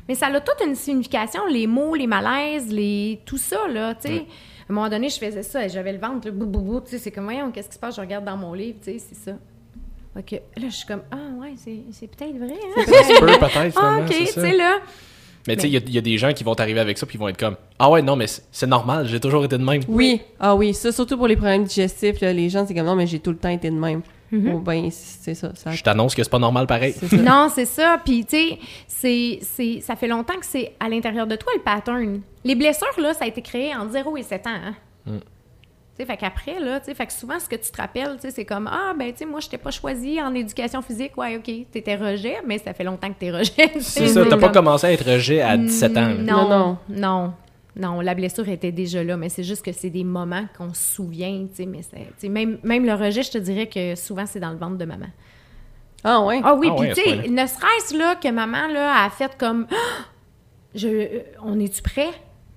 Mais ça a toute une signification, les mots, les malaises, les tout ça, là, tu sais. À un moment donné, je faisais ça, et j'avais le ventre, bou, bou, bou, tu sais, c'est comme, voyons, qu'est-ce qui se passe? Je regarde dans mon livre, tu sais, c'est ça. OK. Là, je suis comme, ah, ouais, c'est c'est peut-être vrai, hein? Se peut peut-être, Ah, OK, c'est tu ça. sais, là. Mais tu sais, il y a- il y, a des gens qui vont arriver avec ça puis ils vont être comme Ah ouais, non, mais c'est c'est normal, j'ai toujours été de même. Oui, ah oui, ça, surtout pour les problèmes digestifs, là, les gens, c'est comme non, mais j'ai tout le temps été de même. Bon, ben, c'est ça. ça Je t'annonce que c'est pas normal pareil. Non, c'est ça. Puis, tu sais, c'est- c'est- ça fait longtemps que c'est à l'intérieur de toi, le pattern. Les blessures, là, ça a été créé en 0 et 7 ans. hein. Mm. Tu sais, fait qu'après, là, tu sais, fait que souvent, ce que tu te rappelles, tu sais, c'est comme, ah, ben, tu sais, moi, je t'ai pas choisi en éducation physique. Ouais, OK, t'étais rejet, mais ça fait longtemps que t'es rejet. C'est ça, t'as pas Comme- commencé à être rejet à 17 ans. là. Non, Non, non. Non. La blessure était déjà là, mais c'est juste que c'est des moments qu'on se souvient, tu sais, mais même, même le rejet, je te dirais que souvent, c'est dans le ventre de maman. Ah ouais? Ah oui, Ah puis tu sais, ne serait-ce là que maman là, a fait comme Ah! je, on est-tu prêt?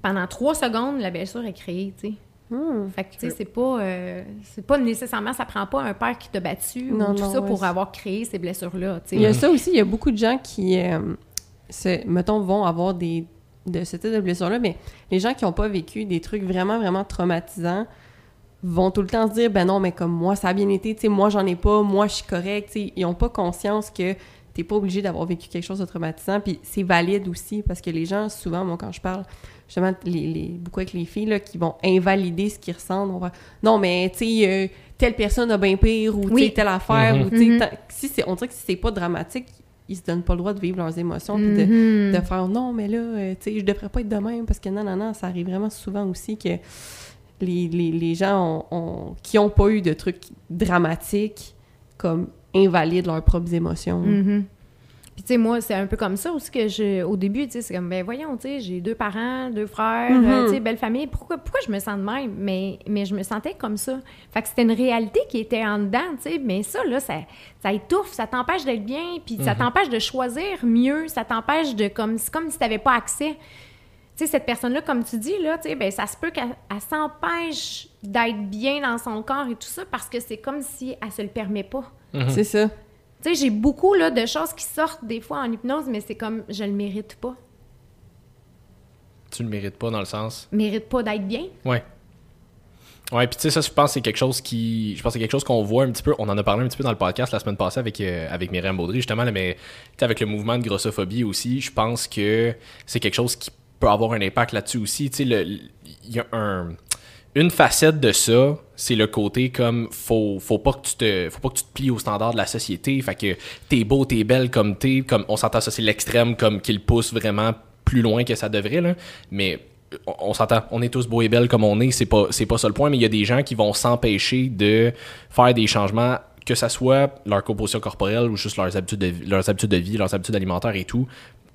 Pendant trois secondes, la blessure est créée, tu sais. Hmm. Fait que, tu sais, c'est pas, euh, c'est pas nécessairement, ça prend pas un père qui t'a battu Non, ou tout non, ça ouais, pour avoir créé ces blessures-là, tu sais. Il y a ça aussi, il y a beaucoup de gens qui, euh, se- mettons, vont avoir des de ce type de blessures-là, mais les gens qui n'ont pas vécu des trucs vraiment, vraiment traumatisants vont tout le temps se dire, ben non, mais comme moi, ça a bien été, tu sais, moi, j'en ai pas, moi, je suis correct, tu sais, ils n'ont pas conscience que t'es pas obligé d'avoir vécu quelque chose de traumatisant, puis c'est valide aussi, parce que les gens, souvent, moi, quand je parle, justement, les, les- beaucoup avec les filles, là, qui vont invalider ce qu'ils ressentent, on va non, mais, tu sais, euh, telle personne a bien pire, ou, tu sais, Oui. telle affaire, Mhm. ou, tu sais, Mhm. si c'est, on dirait que si c'est pas dramatique, ils se donnent pas le droit de vivre leurs émotions, puis de, Mhm. de faire non, mais là, euh, tu sais, je devrais pas être de même parce que non, non, non, ça arrive vraiment souvent aussi que les, les, les gens ont, ont- qui ont pas eu de trucs dramatiques comme invalident leurs propres émotions. Mhm. Puis, tu sais, moi, c'est un peu comme ça aussi que je, au début, tu sais, c'est comme, ben voyons, tu sais, j'ai deux parents, deux frères, euh, tu sais, belle famille. Pourquoi, pourquoi je me sens de même? Mais, mais je me sentais comme ça. Fait que c'était une réalité qui était en dedans, tu sais. Mais ça, là, ça, ça étouffe, ça t'empêche d'être bien, puis ça t'empêche de choisir mieux, ça t'empêche de, comme, c'est comme si t'avais pas accès. Tu sais, cette personne-là, comme tu dis, là, tu sais, ben, ça se peut qu'elle elle s'empêche d'être bien dans son corps et tout ça parce que c'est comme si elle se le permet pas. C'est ça. Tu sais, j'ai beaucoup là, de choses qui sortent des fois en hypnose, mais c'est comme je le mérite pas. Tu le mérites pas dans le sens? Mérite pas d'être bien. Ouais. Ouais, puis tu sais, ça, je pense que c'est quelque chose qui. Je pense que c'est quelque chose qu'on voit un petit peu. On en a parlé un petit peu dans le podcast la semaine passée avec, euh, avec Myriam Baudry, justement, là, mais avec le mouvement de grossophobie aussi, je pense que c'est quelque chose qui peut avoir un impact là-dessus aussi. Tu sais, il y a un. Une facette de ça, c'est le côté comme faut faut pas que tu te faut pas que tu te plies aux standards de la société, fait que t'es beau, t'es belle comme t'es, comme on s'entend ça c'est l'extrême comme qu'il pousse vraiment plus loin que ça devrait là, mais on, s'entend, on est tous beaux et belles comme on est, c'est pas, c'est pas ça le point, mais il y a des gens qui vont s'empêcher de faire des changements, que ça soit leur composition corporelle ou juste leurs habitudes de, leurs habitudes de vie, leurs habitudes alimentaires et tout,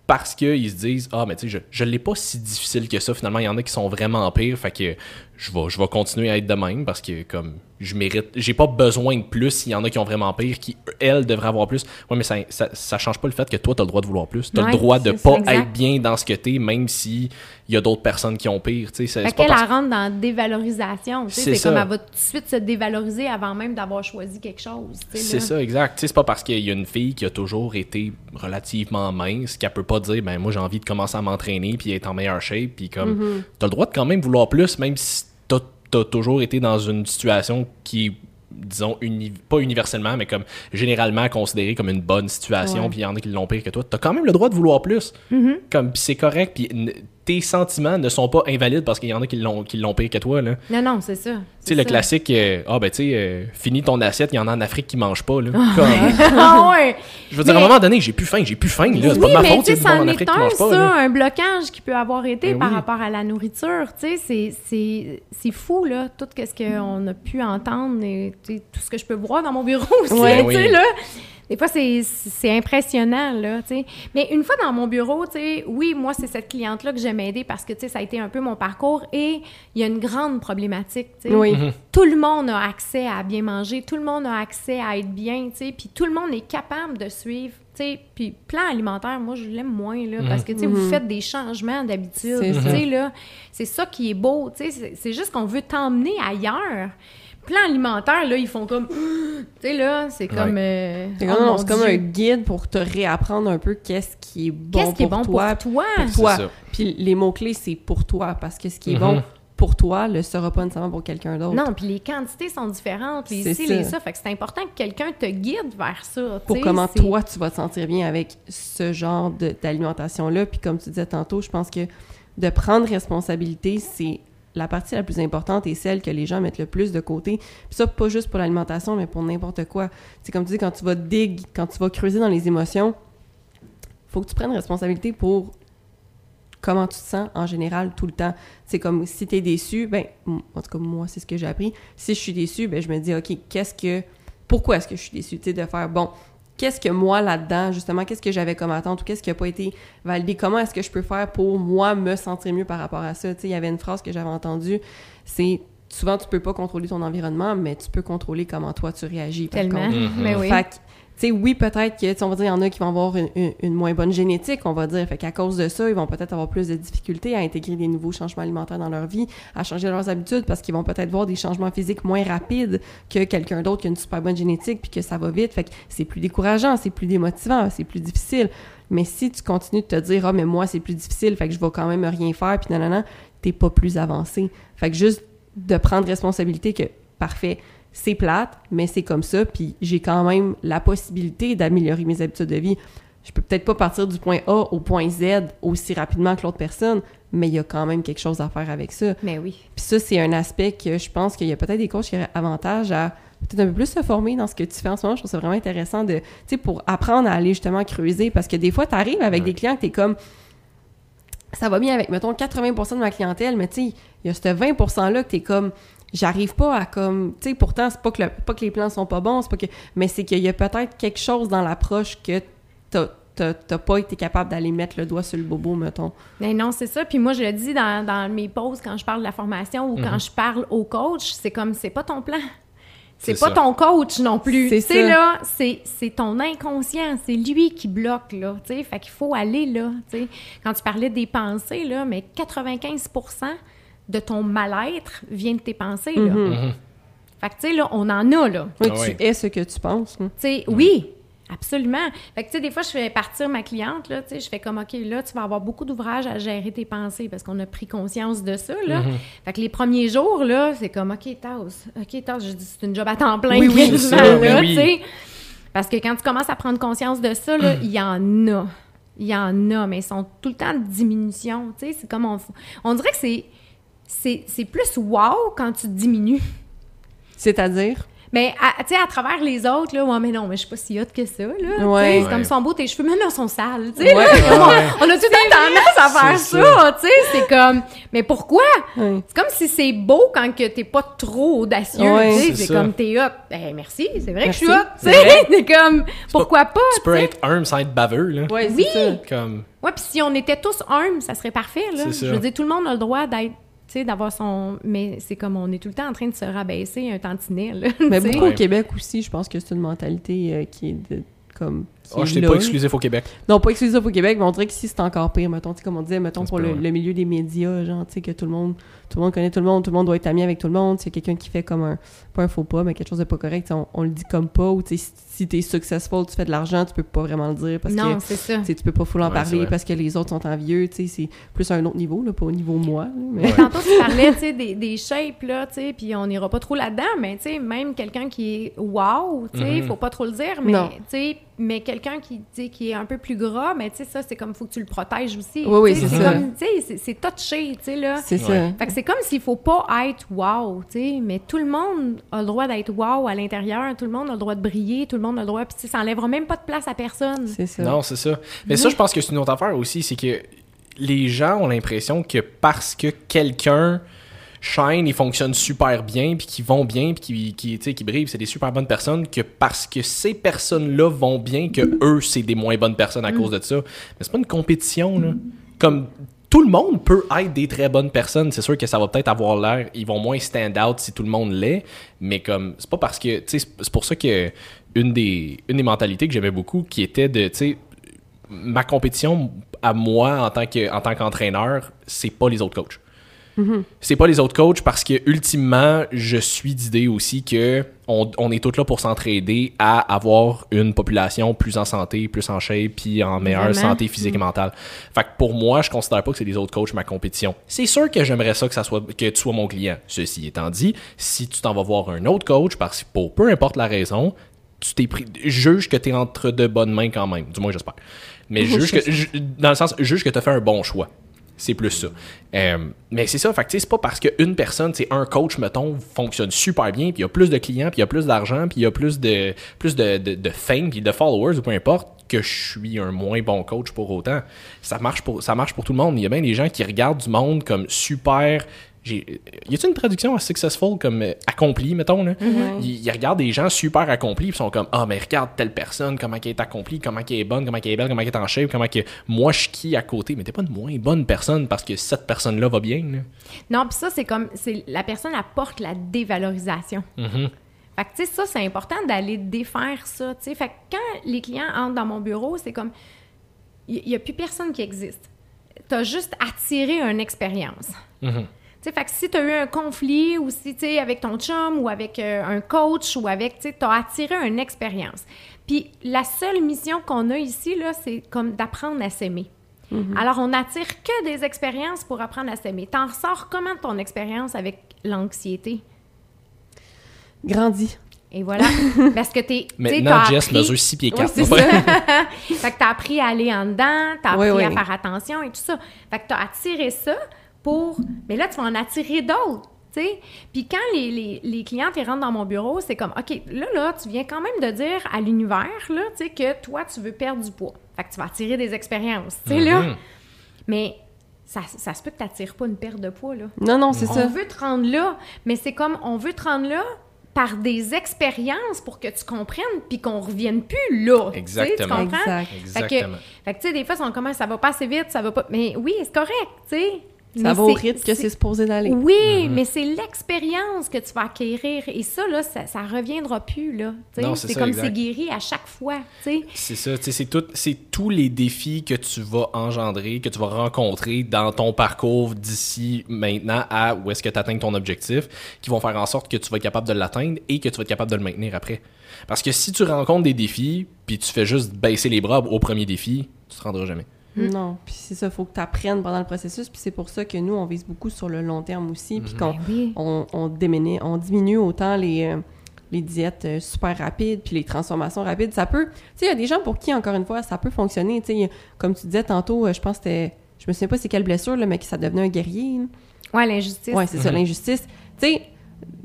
parce qu'ils se disent Ah, mais tu sais, je, je l'ai pas si difficile que ça. Finalement, il y en a qui sont vraiment pires. Fait que je vais, je vais continuer à être de même parce que, comme, je mérite. J'ai pas besoin de plus. Il y en a qui ont vraiment pire, qui, elles, devraient avoir plus. Ouais, mais ça, ça, ça change pas le fait que toi, t'as le droit de vouloir plus. T'as Ouais, le droit de ça, pas être bien dans ce que t'es, même si il y a d'autres personnes qui ont pire. Tu sais, qu'elle, parce rentre dans la dévalorisation. C'est comme elle va tout de suite se dévaloriser avant même d'avoir choisi quelque chose. C'est ça, exact. C'est pas parce qu'il y a une fille qui a toujours été relativement mince qu'elle peut pas dire, ben moi j'ai envie de commencer à m'entraîner puis être en meilleure shape, puis comme Mm-hmm. t'as le droit de quand même vouloir plus, même si t'as as toujours été dans une situation qui est, disons, uni- pas universellement, mais comme généralement considérée comme une bonne situation, puis il y en a qui l'ont pire que toi. T'as quand même le droit de vouloir plus. Mm-hmm. Comme puis c'est correct, puis tes sentiments ne sont pas invalides parce qu'il y en a qui l'ont qui l'ont pire que toi là. Non, non, c'est ça. Tu sais, le classique, euh, ah ben tu sais, euh, finis ton assiette, il y en a en Afrique qui mangent pas. Là. Comme- ah ouais! je veux dire, à un moment donné, j'ai plus faim, j'ai plus faim. là. C'est pas Oui, de ma mais faute, c'en en Afrique qui un, pas. ça, un blocage qui peut avoir été Ben par oui. rapport à la nourriture. Tu sais, c'est- c'est c'est fou, là, tout ce qu'on a pu entendre et tout ce que je peux voir dans mon bureau aussi, Ouais, oui. là. Des fois, c'est- impressionnant, là, tu sais. Mais une fois dans mon bureau, tu sais, oui, moi, c'est cette cliente-là que j'aime aider parce que, tu sais, ça a été un peu mon parcours et il y a une grande problématique, tu sais. Oui. Mhm. Tout le monde a accès à bien manger, tout le monde a accès à être bien, tu sais, puis tout le monde est capable de suivre, tu sais, puis plan alimentaire, moi, je l'aime moins, là, parce que, tu sais, vous faites des changements d'habitude, C'est tu ça. sais, là, c'est ça qui est beau, tu sais, c'est- c'est juste qu'on veut t'emmener ailleurs. Plan alimentaire, là, ils font comme, tu sais, là, c'est comme... euh, C'est oh c'est comme un guide pour te réapprendre un peu qu'est-ce qui est bon Qu'est-ce qui est pour bon toi. pour toi? pour toi. ça. Puis les mots-clés, c'est pour toi, parce que ce qui est bon pour toi le sera pas nécessairement pour quelqu'un d'autre. Non, puis les quantités sont différentes, les C'est ci, ça. les ça, fait que c'est important que quelqu'un te guide vers ça, Pour comment toi, tu vas te sentir bien avec ce genre de- d'alimentation-là. Puis comme tu disais tantôt, je pense que de prendre responsabilité, c'est la partie la plus importante et celle que les gens mettent le plus de côté. Puis ça, pas juste pour l'alimentation, mais pour n'importe quoi. C'est comme tu dis, quand tu vas dig, quand tu vas creuser dans les émotions, faut que tu prennes responsabilité pour comment tu te sens en général tout le temps. C'est comme si tu es déçu, ben, en tout cas, moi, c'est ce que j'ai appris. Si je suis déçu, ben, je me dis, OK, qu'est-ce que. Pourquoi est-ce que je suis déçu? Tu sais, de faire, bon, qu'est-ce que moi là-dedans, justement, qu'est-ce que j'avais comme attente ou qu'est-ce qui n'a pas été validé? Comment est-ce que je peux faire pour moi me sentir mieux par rapport à ça? Tu sais, il y avait une phrase que j'avais entendue, c'est souvent tu peux pas contrôler ton environnement, mais tu peux contrôler comment toi tu réagis. par Tellement. Mhm. mais oui. Fait sais, oui, peut-être que, on va dire, il y en a qui vont avoir une moins bonne génétique, on va dire. Fait qu'à cause de ça, ils vont peut-être avoir plus de difficultés à intégrer des nouveaux changements alimentaires dans leur vie, à changer leurs habitudes, parce qu'ils vont peut-être voir des changements physiques moins rapides que quelqu'un d'autre qui a une super bonne génétique, puis que ça va vite. Fait que c'est plus décourageant, c'est plus démotivant, c'est plus difficile. Mais si tu continues de te dire, ah, mais moi, c'est plus difficile, fait que je vais quand même rien faire, puis nanana, t'es pas plus avancé. Fait que juste de prendre responsabilité que, parfait, c'est plate, mais c'est comme ça, puis j'ai quand même la possibilité d'améliorer mes habitudes de vie. Je peux peut-être pas partir du point A au point Z aussi rapidement que l'autre personne, mais il y a quand même quelque chose à faire avec ça. Mais oui. Puis ça, c'est un aspect que je pense qu'il y a peut-être des coachs qui auraient avantage à peut-être un peu plus se former dans ce que tu fais en ce moment. Je trouve ça vraiment intéressant de, tu sais, pour apprendre à aller justement creuser, parce que des fois, tu arrives avec des clients que tu es comme, ça va bien avec, mettons, 80% de ma clientèle, mais tu sais, il y a ce 20 %-là que tu es comme, j'arrive pas à comme, tu sais, pourtant, c'est pas que, le- pas que les plans sont pas bons, c'est pas que, mais c'est qu'il y a peut-être quelque chose dans l'approche que t'as t'as- t'as pas été capable d'aller mettre le doigt sur le bobo, mettons. Mais non, c'est ça. Puis moi, je le dis dans, dans mes pauses quand je parle de la formation ou Mhm. quand je parle au coach, c'est comme, c'est pas ton plan. C'est pas ça. ton coach non plus. C'est là, c'est c'est ton inconscient. C'est lui qui bloque, là. Tu sais, fait qu'il faut aller là. Tu sais, quand tu parlais des pensées, là, mais 95 de ton mal-être vient de tes pensées, là. Mhm. Mhm. Fait que, tu sais, là, on en a, là. Oui, Ah tu es ce que tu penses. hein. Tu sais, oui, absolument. Fait que, tu sais, des fois, je fais partir ma cliente, là, tu sais, je fais comme, OK, là, tu vas avoir beaucoup d'ouvrages à gérer tes pensées parce qu'on a pris conscience de ça, là. Fait que les premiers jours, là, c'est comme, OK, tasse, OK, tasse, je dis, c'est une job à temps plein, Oui, oui, ça, là, oui, oui. tu sais. Parce que quand tu commences à prendre conscience de ça, là, il y en a. Il y en a, mais ils sont tout le temps en diminution, tu sais. C'est comme, on, on dirait que c'est, c'est, c'est plus wow quand tu diminues. C'est-à-dire, Mais, à- tu sais, à travers les autres, là, ouais, mais non, mais je suis pas si hot que ça, là. Ouais. C'est comme sont beaux tes cheveux, non, ils sont sales, tu sais. Ouais. là. On- a tout le temps tendance à faire ça, tu sais. C'est comme, mais pourquoi? Ouais. C'est comme si c'est beau quand que t'es pas trop audacieux, Ouais. tu sais. C'est comme t'es hot. Ben, merci, c'est vrai Merci, que je suis hot, tu sais. C'est comme, pourquoi pas, Tu peux être humble sans être baveux, là. Ouais, Oui. c'est ça. Comme... Ouais, puis si on était tous humbles, ça serait parfait, là. Je veux dire, tout le monde a le droit d'être, tu sais, d'avoir son... Mais c'est comme, on est tout le temps en train de se rabaisser un tantinet, là. Mais beaucoup au Québec aussi, je pense que c'est une mentalité euh, qui est de, comme. Oh, est je pas exclusif au Québec. Non, pas exclusif au Québec, mais on dirait qu'ici c'est encore pire. Mettons, comme on disait, mettons pour le, milieu des médias, genre, tu sais, que tout le monde, tout le monde connaît tout le monde, tout le monde doit être ami avec tout le monde. C'est quelqu'un qui fait comme un, pas un faux pas, mais quelque chose de pas correct, on, on le dit comme pas, ou tu sais, si, si t'es successful, tu fais de l'argent, tu peux pas vraiment le dire parce Non, que. c'est ça. tu peux pas full en Ouais, parler parce que les autres sont envieux, tu sais, c'est plus à un autre niveau, là, pas au niveau moi, là, mais... Mais tantôt, tu parlais, tu sais, des, des shapes, là, tu sais, puis on n'ira pas trop là-dedans, mais, tu sais, même quelqu'un qui est wow, tu sais, Mhm. faut pas trop le dire, mais, tu sais, mais quelqu'un qui, tu sais, qui est un peu plus gras, mais, tu sais, ça, c'est comme, faut que tu le protèges aussi. Oui, oui, Tu sais, c'est ça. comme, tu sais, c'est- touché, tu sais, là. C'est ça. Fait que c'est comme s'il faut pas être wow, tu sais, mais tout le monde a le droit d'être wow à l'intérieur, tout le monde a le droit de briller, tout le monde a le droit, puis tu sais, ça enlèvera même pas de place à personne. C'est ça. Non, c'est ça. Mais ça, je pense que c'est une autre affaire aussi, c'est que les gens ont l'impression que parce que quelqu'un shine et fonctionne super bien, puis qu'ils vont bien, puis qui, qui, qui brillent, c'est des super bonnes personnes, que parce que ces personnes-là vont bien, que eux, c'est des moins bonnes personnes à cause de ça. Mais c'est pas une compétition, là. Comme tout le monde peut être des très bonnes personnes. C'est sûr que ça va peut-être avoir l'air, ils vont moins stand out si tout le monde l'est, mais comme c'est pas parce que, tu sais, c'est- c'est pour ça que une des, une des mentalités que j'aimais beaucoup, qui était de, tu sais, ma compétition à moi en tant que en tant qu'entraîneur, c'est pas les autres coachs. C'est pas les autres coachs parce que ultimement, je suis d'idée aussi que on, on est tous là pour s'entraider à avoir une population plus en santé, plus en shape, puis en meilleure Vraiment. santé physique et mentale. Fait que pour moi, je considère pas que c'est les autres coachs ma compétition. C'est sûr que j'aimerais ça que ça soit que tu sois mon client. Ceci étant dit, si tu t'en vas voir un autre coach parce que pour peu importe la raison, tu t'es pris juge que tu es entre de bonnes mains quand même, du moins j'espère. Mais juge que ju- dans le sens juge que tu as fait un bon choix. C'est plus ça. Euh, mais c'est ça, fait que c'est pas parce qu'une personne, c'est un coach, mettons, fonctionne super bien, puis il y a plus de clients, puis il y a plus d'argent, puis il y a plus de plus de, de, de fame, puis de followers, ou peu importe, que je suis un moins bon coach pour autant. Ça marche pour, ça marche pour tout le monde. Il y a bien des gens qui regardent du monde comme super. Y a-t-il une traduction à successful comme euh, accompli, mettons, là? Ouais. Ils, ils regardent des gens super accomplis, puis sont comme Ah, mais regarde telle personne, comment elle est accomplie, comment elle est bonne, comment elle est belle, comment elle est en shape, comment que moi je suis qui à côté. Mais t'es pas une moins bonne personne parce que cette personne-là va bien, là. Non, puis ça, c'est comme, c'est la personne apporte la dévalorisation. Mhm. Fait que, tu sais, ça, c'est important d'aller défaire ça, tu sais. Fait que quand les clients entrent dans mon bureau, c'est comme, il n'y a plus personne qui existe. Tu as juste attiré une expérience. Mhm. Tu sais, fait que si tu as eu un conflit ou si, tu avec ton chum ou avec euh, un coach ou avec, tu as attiré une expérience. Puis la seule mission qu'on a ici, là, c'est comme d'apprendre à s'aimer. Alors, on n'attire que des expériences pour apprendre à s'aimer. T'en ressors comment de ton expérience avec l'anxiété? Grandis. Et voilà. Parce que t'es. Maintenant, Jess appris- mesure 6 pieds Ouais, 4. c'est ça. fait que t'as appris à aller en dedans, t'as Oui, appris à oui. faire attention et tout ça. Fait que t'as attiré ça pour... Mais là, tu vas en attirer d'autres, tu sais. Puis quand les, les, les clients rentrent dans mon bureau, c'est comme, OK, là, là, tu viens quand même de dire à l'univers, là, tu sais, que toi, tu veux perdre du poids. Fait que tu vas attirer des expériences, tu sais, là. Mhm. Mais ça, ça se peut que t'attires pas une perte de poids, là. Non, non, c'est On ça. veut te rendre là, mais c'est comme on veut te rendre là par des expériences pour que tu comprennes puis qu'on revienne plus là. Tu sais, Exactement. Tu comprends? Exact. Fait que, Exactement. fait que, tu sais, des fois, on commence, ça va pas assez vite, ça va pas. Mais oui, c'est correct, tu sais. Ça Mais va au rythme que c'est supposé d'aller. Oui, Mhm. mais c'est l'expérience que tu vas acquérir. Et ça, là, ça, ça reviendra plus, là. c'est comme c'est guéri à chaque fois, tu sais. C'est ça, c'est tout, c'est tous les défis que tu vas engendrer, que tu vas rencontrer dans ton parcours d'ici maintenant à où est-ce que tu atteins ton objectif, qui vont faire en sorte que tu vas être capable de l'atteindre et que tu vas être capable de le maintenir après. Parce que si tu rencontres des défis, puis tu fais juste baisser les bras au premier défi, tu te rendras jamais. Non, puis c'est ça, faut que tu apprennes pendant le processus, puis c'est pour ça que nous, on vise beaucoup sur le long terme aussi, puis qu'on Ben oui. on, on diminue, on diminue autant les, euh, les diètes euh, super rapides, puis les transformations rapides. Ça peut, tu sais, il y a des gens pour qui, encore une fois, ça peut fonctionner, tu sais, comme tu disais tantôt, euh, je pense que c'était, je me souviens pas c'est quelle blessure, là, mais que ça devenait un guerrier. Ouais, l'injustice. Ouais, c'est ça, l'injustice. Tu sais,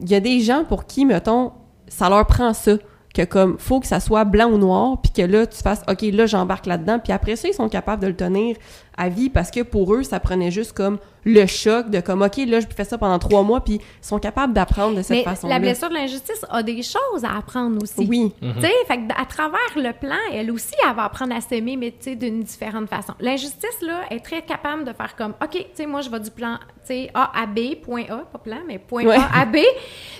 il y a des gens pour qui, mettons, ça leur prend ça que comme faut que ça soit blanc ou noir puis que là tu fasses OK là j'embarque là-dedans puis après ça ils sont capables de le tenir à vie parce que pour eux ça prenait juste comme le choc de comme OK là je fais ça pendant trois mois puis ils sont capables d'apprendre de cette Mais façon-là. la blessure de l'injustice a des choses à apprendre aussi. Oui. Tu sais, fait que à travers le plan, elle aussi, elle va apprendre à s'aimer, mais tu sais, d'une différente façon. L'injustice, là, est très capable de faire comme, OK, tu sais, moi, je vais du plan, tu sais, A à B, point A, pas plan, mais point Ouais. A à B.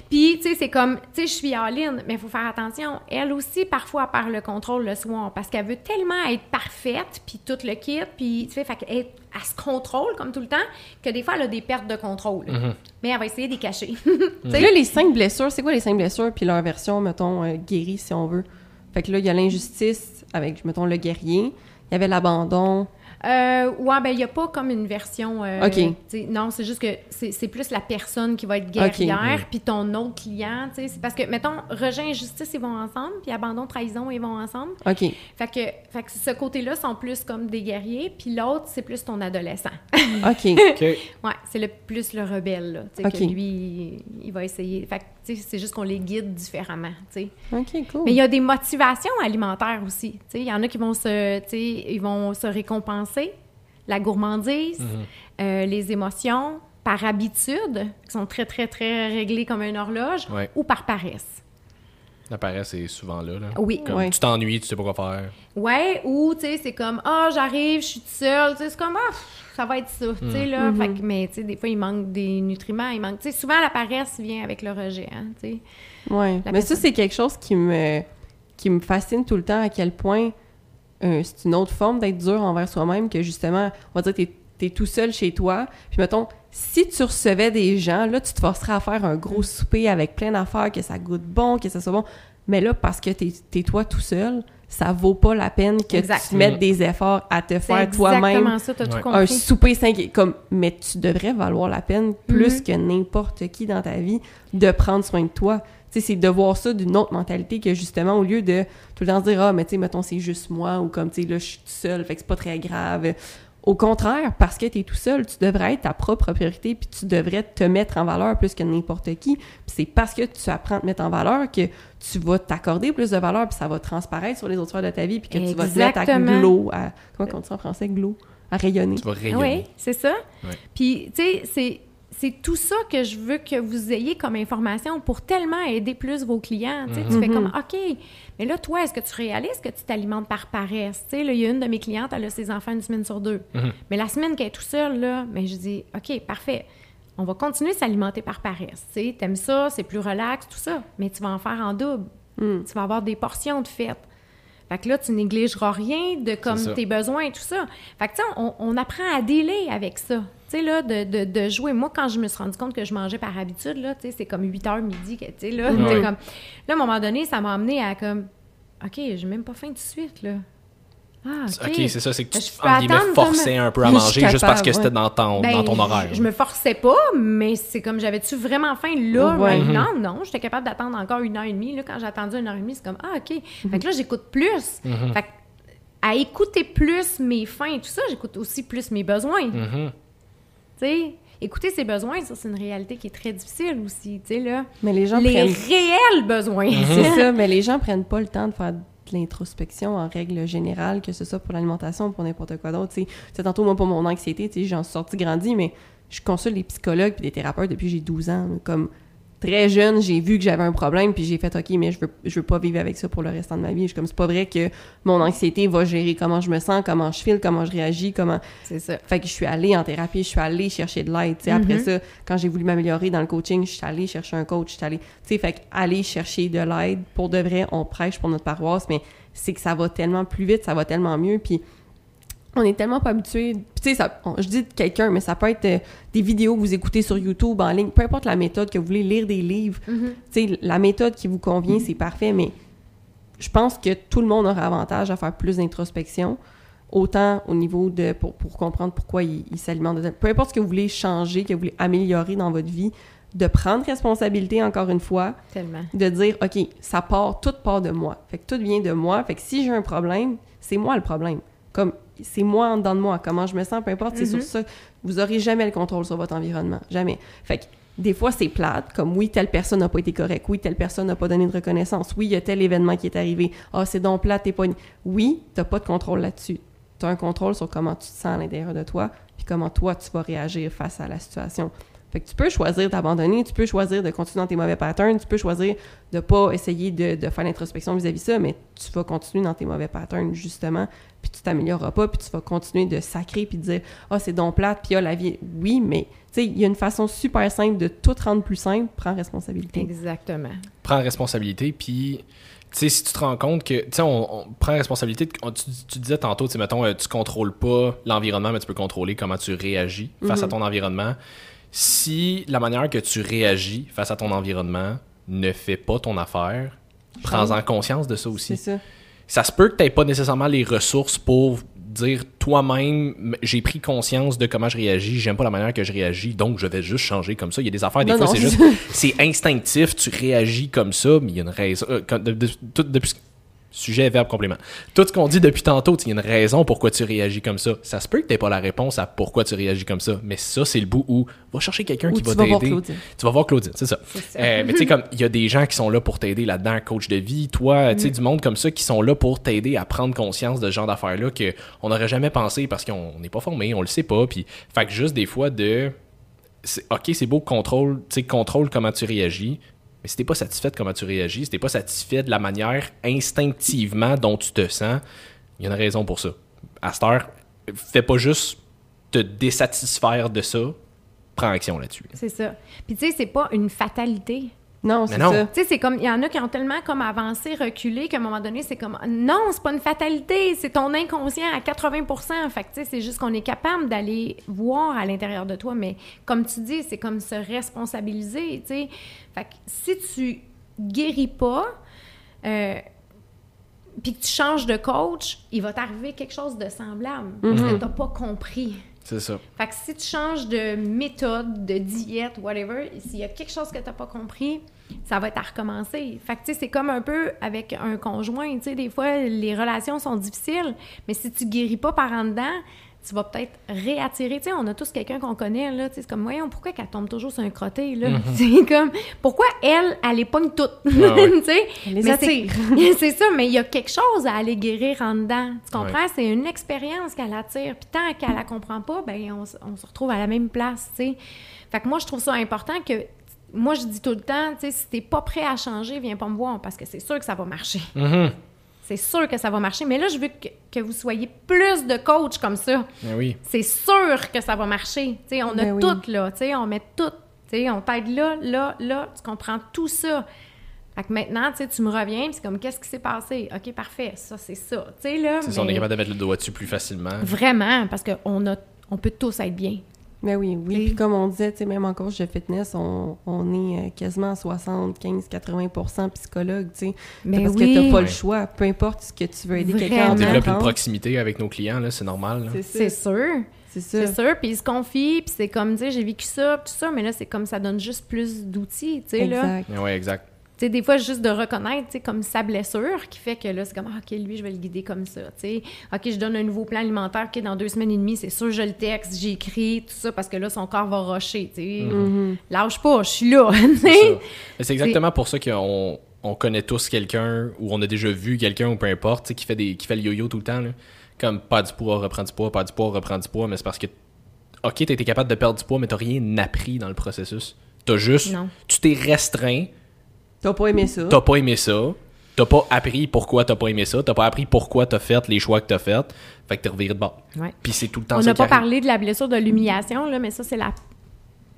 Puis, tu sais, c'est comme, tu sais, je suis all-in, mais il faut faire attention. Elle aussi, parfois, elle perd le contrôle le soir parce qu'elle veut tellement être parfaite, puis tout le kit, puis, tu sais, fait qu'elle elle se contrôle comme tout le temps, que des fois, elle a des pertes de contrôle. Mais elle va essayer de les cacher. Sais, là, les cinq blessures, c'est quoi les cinq blessures? Puis leur version, mettons, euh, guérie, si on veut. Fait que là, il y a l'injustice avec, mettons, le guerrier. Il y avait l'abandon? Euh, ouais, ben, il n'y a pas comme une version. euh, OK. Non, c'est juste que c'est c'est plus la personne qui va être guerrière, puis ton autre client, tu sais. C'est parce que, mettons, rejet et justice, ils vont ensemble, puis abandon, trahison, ils vont ensemble. OK. Fait que, fait que ce côté-là sont plus comme des guerriers, puis l'autre, c'est plus ton adolescent. OK. OK. ouais, c'est le plus le rebelle, là. Tu sais, OK. que lui, il, il va essayer. Fait que, tu sais, c'est juste qu'on les guide différemment, tu sais. OK, cool. Mais il y a des motivations alimentaires aussi. Tu sais, Il y en a qui vont se, tu sais, ils vont se récompenser. La gourmandise, euh, les émotions, par habitude, qui sont très, très, très réglées comme une horloge, Ouais. ou par paresse. La paresse, c'est souvent là. là. Oui. Comme Ouais. Tu t'ennuies, tu sais pas quoi faire. Ouais, ou, tu sais, c'est comme, ah, j'arrive, je suis toute seule. Tu sais, c'est comme, ah, pff, ça va être ça. Tu sais, là. Fait que, mais, tu sais, des fois, il manque des nutriments. Il manque, tu sais, souvent, la paresse vient avec le rejet, hein, tu sais. Ouais. La Mais ça, c'est quelque chose qui me, qui me fascine tout le temps, à quel point c'est une autre forme d'être dur envers soi-même que justement, on va dire, t'es es tout seul chez toi. Puis mettons, si tu recevais des gens, là, tu te forcerais à faire un gros souper avec plein d'affaires, que ça goûte bon, que ça soit bon. Mais là, parce que t'es es toi tout seul, ça vaut pas la peine que Exact. tu mettes des efforts à te C'est faire toi-même exactement ça, t'as Ouais. tout un souper 5 comme mais tu devrais valoir la peine plus Mhm. que n'importe qui dans ta vie de prendre soin de toi. Tu sais c'est de voir ça d'une autre mentalité que justement au lieu de tout le temps se dire ah mais tu sais mettons c'est juste moi ou comme tu sais là je suis tout seul fait que c'est pas très grave. Au contraire, parce que tu es tout seul, tu devrais être ta propre priorité, puis tu devrais te mettre en valeur plus que n'importe qui. Puis c'est parce que tu apprends à te mettre en valeur que tu vas t'accorder plus de valeur, puis ça va transparaître sur les autres sphères de ta vie, puis que tu vas te mettre à glow, à... Comment on dit ça en français? Glow? À rayonner. Tu vas rayonner. Oui, c'est ça. Ouais. Puis, tu sais, c'est, c'est tout ça que je veux que vous ayez comme information pour tellement aider plus vos clients. Tu fais Mhm. comme, OK, mais là, toi, est-ce que tu réalises que tu t'alimentes par paresse? Là, il y a une de mes clientes, elle a ses enfants une semaine sur deux. Mhm. Mais la semaine qu'elle est tout seule, là, mais je dis, OK, parfait. On va continuer de s'alimenter par paresse. Tu sais, t'aimes ça, c'est plus relax, tout ça. Mais tu vas en faire en double. Mm. Tu vas avoir des portions de fête. Fait que là, tu négligeras rien de comme tes besoins et tout ça. Fait que, tu sais, on, on apprend à délai avec ça. Tu sais, là, de, de, de jouer. Moi, quand je me suis rendu compte que je mangeais par habitude, là, tu sais, c'est comme 8 heures midi, tu sais, là, comme... Là, à un moment donné, ça m'a amené à comme... OK, j'ai même pas faim tout de suite, là. Ah, OK. C'est ça, c'est que tu Je peux en guillemets, attendre forçais un peu à manger juste parce que c'était ouais. dans ton, Ben, dans ton horaire. Je, je me forçais pas, mais c'est comme j'avais-tu vraiment faim là, Ouais. maintenant? Non, j'étais capable d'attendre encore une heure et demie. Là, quand j'ai attendu une heure et demie, c'est comme Ah, OK. Fait que là, j'écoute plus. Mhm. Fait que, à écouter plus mes fins et tout ça, j'écoute aussi plus mes besoins. Tu sais, écouter ses besoins, ça, c'est une réalité qui est très difficile aussi. Tu sais, là. Mais les gens Les prennent réels besoins. C'est ça, mais les gens prennent pas le temps de faire l'introspection en règle générale, que ce soit pour l'alimentation ou pour n'importe quoi d'autre. Sais, tantôt, moi, pour mon anxiété, j'en suis sortie grandi, mais je consulte des psychologues et des thérapeutes depuis j'ai 12 ans. Comme très jeune, j'ai vu que j'avais un problème, puis j'ai fait OK, mais je veux, je veux pas vivre avec ça pour le restant de ma vie. Je suis comme, c'est pas vrai que mon anxiété va gérer comment je me sens, comment je file, comment je réagis, comment. c'est ça. Fait que je suis allée en thérapie, je suis allée chercher de l'aide. tu sais. Après Mhm. ça, quand j'ai voulu m'améliorer dans le coaching, je suis allée chercher un coach. Je suis allée, tu sais, fait que aller chercher de l'aide, pour de vrai, on prêche pour notre paroisse, mais c'est que ça va tellement plus vite, ça va tellement mieux, puis on est tellement pas habitué. Puis tu sais, ça- on- je dis de quelqu'un, mais ça peut être euh, des vidéos que vous écoutez sur YouTube, en ligne, peu importe la méthode que vous voulez, lire des livres. Mhm. Tu sais, la méthode qui vous convient, c'est parfait, mais je pense que tout le monde aura avantage à faire plus d'introspection, autant au niveau de pour, pour comprendre pourquoi il, il s'alimente Peu importe ce que vous voulez changer, que vous voulez améliorer dans votre vie, de prendre responsabilité encore une fois, Tellement. de dire OK, ça part, tout part de moi. Fait que tout vient de moi. Fait que si j'ai un problème, c'est moi le problème. Comme c'est moi en dedans de moi, comment je me sens, peu importe, c'est Mhm. sur ça. Vous aurez jamais le contrôle sur votre environnement, jamais. Fait que des fois, c'est plate, comme oui, telle personne n'a pas été correcte, oui, telle personne n'a pas donné de reconnaissance, oui, il y a tel événement qui est arrivé, ah, c'est donc plate, t'es pas... Oui, t'as pas de contrôle là-dessus. T'as un contrôle sur comment tu te sens à l'intérieur de toi, puis comment toi, tu vas réagir face à la situation. Fait que tu peux choisir d'abandonner, tu peux choisir de continuer dans tes mauvais patterns, tu peux choisir de pas essayer de, de faire l'introspection vis-à-vis ça, mais tu vas continuer dans tes mauvais patterns, justement, puis tu t'amélioreras pas, puis tu vas continuer de sacrer, puis de dire « Ah, c'est donc plate, puis ah, la vie... » Oui, mais, tu sais, il y a une façon super simple de tout rendre plus simple. Prends responsabilité. Exactement. Prends responsabilité, puis... Tu sais, si tu te rends compte que, tu sais, on, on, prend responsabilité, tu, tu, disais tantôt, tu sais, mettons, euh, tu contrôles pas l'environnement, mais tu peux contrôler comment tu réagis face Mhm. à ton environnement. Si la manière que tu réagis face à ton environnement ne fait pas ton affaire, prends-en conscience de ça aussi. C'est ça. Ça se peut que tu n'aies pas nécessairement les ressources pour dire toi-même, j'ai pris conscience de comment je réagis, j'aime pas la manière que je réagis, donc je vais juste changer comme ça. Il y a des affaires, des Non, fois, c'est juste, c'est instinctif, tu réagis comme ça, mais il y a une raison. euh, quand- de- de- tout- depuis, sujet, verbe, complément. Tout ce qu'on dit depuis tantôt, il y a une raison pourquoi tu réagis comme ça. Ça se peut que tu pas la réponse à pourquoi tu réagis comme ça, mais ça, c'est le bout où va chercher quelqu'un qui va t'aider. Tu vas voir Claudine, c'est ça. Euh, mais tu sais, comme il y a des gens qui sont là pour t'aider là-dedans, coach de vie, toi, tu sais, Mm. du monde comme ça qui sont là pour t'aider à prendre conscience de ce genre d'affaires-là qu'on n'aurait jamais pensé parce qu'on n'est pas formé, on le sait pas. Puis, fait que juste des fois de. Ok, c'est beau, contrôle, tu sais, contrôle comment tu réagis. Mais si t'es pas satisfait de comment tu réagis, si t'es pas satisfait de la manière instinctivement dont tu te sens, il y a une raison pour ça. À cette heure, fais pas juste te désatisfaire de ça, prends action là-dessus. C'est ça. Puis tu sais, c'est pas une fatalité. Non, c'est ça. Tu sais, c'est comme, il y en a qui ont tellement comme avancé, reculé, qu'à un moment donné, c'est comme, non, c'est pas une fatalité, c'est ton inconscient à 80 Fait que, tu sais, c'est juste qu'on est capable d'aller voir à l'intérieur de toi, mais comme tu dis, c'est comme se responsabiliser, tu sais. Fait que si tu guéris pas, euh, puis que tu changes de coach, il va t'arriver quelque chose de semblable, parce que t'as pas compris. C'est ça. Fait que si tu changes de méthode, de diète, whatever, s'il y a quelque chose que tu n'as pas compris, ça va être à recommencer. Fait que, tu sais, c'est comme un peu avec un conjoint, tu sais, des fois, les relations sont difficiles, mais si tu guéris pas par en dedans, tu vas peut-être réattirer. Tu sais, on a tous quelqu'un qu'on connaît, là, tu sais, c'est comme, voyons, pourquoi qu'elle tombe toujours sur un crotté, là? C'est comme, pourquoi elle, elle les pogne toutes? Ah ouais. tu sais? Elle les Mais attire. c'est- c'est ça, mais il y a quelque chose à aller guérir en dedans. Tu comprends? Ouais. C'est une expérience qu'elle attire. Puis tant qu'elle la comprend pas, ben on se retrouve à la même place, tu sais. Fait que moi, je trouve ça important que... Moi, je dis tout le temps, tu sais, si t'es pas prêt à changer, viens pas me voir, parce que c'est sûr que ça va marcher. Mhm. C'est sûr que ça va marcher. Mais là, je veux que, que vous soyez plus de coachs comme ça. Ben oui. C'est sûr que ça va marcher. Tu sais, on a Ben oui. tout, là. Tu sais, on met tout. Tu sais, on t'aide là, là, là. Tu comprends tout ça. Fait que maintenant, tu sais, tu me reviens, c'est comme, qu'est-ce qui s'est passé? OK, parfait, ça, c'est ça. Tu sais, là. C'est ça, on est capable de mettre le doigt dessus plus facilement. Vraiment, parce qu'on a, on peut tous être bien. Mais oui, oui. Et- Puis comme on disait, tu sais, même en coach de fitness, on, on est euh, quasiment à 75-80 psychologue, tu sais. Mais Parce oui. que t'as pas Ouais. le choix. Peu importe ce que tu veux aider quelqu'un On développe une proximité avec nos clients, là, c'est normal. là. C'est sûr. C'est ça. C'est sûr. Puis ils se confient, puis c'est comme, tu sais, j'ai vécu ça, tout ça, mais là, c'est comme ça donne juste plus d'outils, tu sais, là. Ouais, exact. Tu sais, des fois, juste de reconnaître, tu sais, comme sa blessure, qui fait que là, c'est comme, ah, OK, lui, je vais le guider comme ça, tu sais. OK, je donne un nouveau plan alimentaire, OK, dans deux semaines et demie, c'est sûr, je le texte, j'écris, tout ça, parce que là, son corps va rusher, tu sais. Mhm. Lâche pas, je suis là, C'est exactement pour ça qu'on on connaît tous quelqu'un ou on a déjà vu quelqu'un ou peu importe tu sais, qui fait des qui fait le yo-yo tout le temps là. comme pas du poids reprend du poids pas du poids reprend du poids mais c'est parce que ok t'as été capable de perdre du poids mais t'as rien appris dans le processus t'as juste Non. tu t'es restreint T'as pas aimé ça? t'as pas aimé ça t'as pas appris pourquoi t'as pas aimé ça t'as pas appris pourquoi t'as fait les choix que t'as fait fait que t'es reviré de bord Ouais. puis c'est tout le temps On ça n'a pas arrive. parlé de la blessure de l'humiliation, là, mais ça, c'est la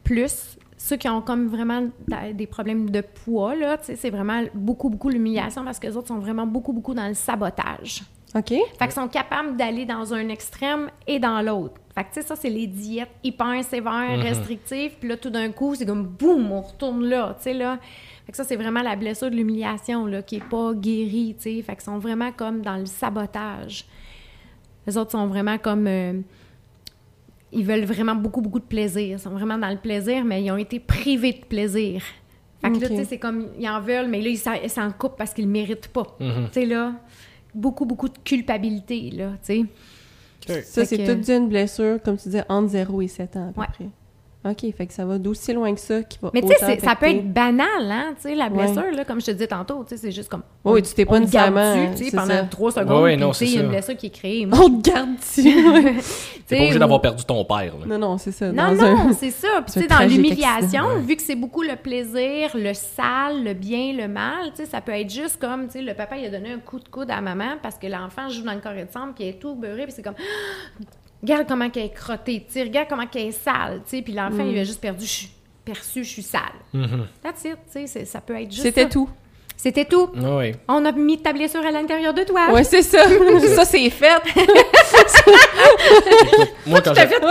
plus. Ceux qui ont comme vraiment des problèmes de poids, là, tu sais, c'est vraiment beaucoup, beaucoup l'humiliation parce que les autres sont vraiment beaucoup, beaucoup dans le sabotage. OK? Fait qu'ils sont capables d'aller dans un extrême et dans l'autre. Fait que, tu sais, ça, c'est les diètes hyper sévères, restrictives. Puis là, tout d'un coup, c'est comme boum, on retourne là, tu sais, là. Fait que ça, c'est vraiment la blessure de l'humiliation, là, qui est pas guérie, tu sais. Fait qu'ils sont vraiment comme dans le sabotage. Les autres sont vraiment comme... euh, ils veulent vraiment beaucoup, beaucoup de plaisir. Ils sont vraiment dans le plaisir, mais ils ont été privés de plaisir. Fait que là, tu sais, c'est comme, ils en veulent, mais là, ils s'en- coupent parce qu'ils le méritent pas. Mhm. Tu sais, là, beaucoup, beaucoup de culpabilité, là, tu sais. Ça, Fait c'est que- tout d'une blessure, comme tu disais, entre 0 et 7 ans, à peu Ouais. près. OK, fait que ça va d'aussi loin que ça qui va Mais tu sais, ça peut être banal, hein, tu sais, la Ouais. blessure, là, comme je te disais tantôt, tu sais, c'est juste comme... Oui, tu t'es pas on le garde nécessairement, dessus, tu sais, pendant ça. trois secondes, Ouais, puis tu sais, c'est il y a une blessure qui est créée. Moi, On te garde dessus. ouais. T'es pas obligé d'avoir perdu ton père. là. Non, non, c'est ça. Non, dans un- non, c'est ça. Puis, tu sais, dans l'humiliation, vu que c'est beaucoup le plaisir, le sale, le bien, le mal, tu sais, ça peut être juste comme, tu sais, le papa, il a donné un coup de coude à maman parce que l'enfant joue dans le corps de chambre, qui est tout beurré, puis c'est comme, regarde comment qu'elle est crottée, tu regarde comment qu'elle est sale, tu sais, puis l'enfant, Mm. il a juste perdu, je suis perçu, je suis sale. Mhm. That's it, tu sais, c'est- ça peut être juste C'était ça. tout. C'était tout. Ah ouais. On a mis ta blessure à l'intérieur de toi. Ouais, c'est ça. ça, c'est fait. Moi, quand fait comme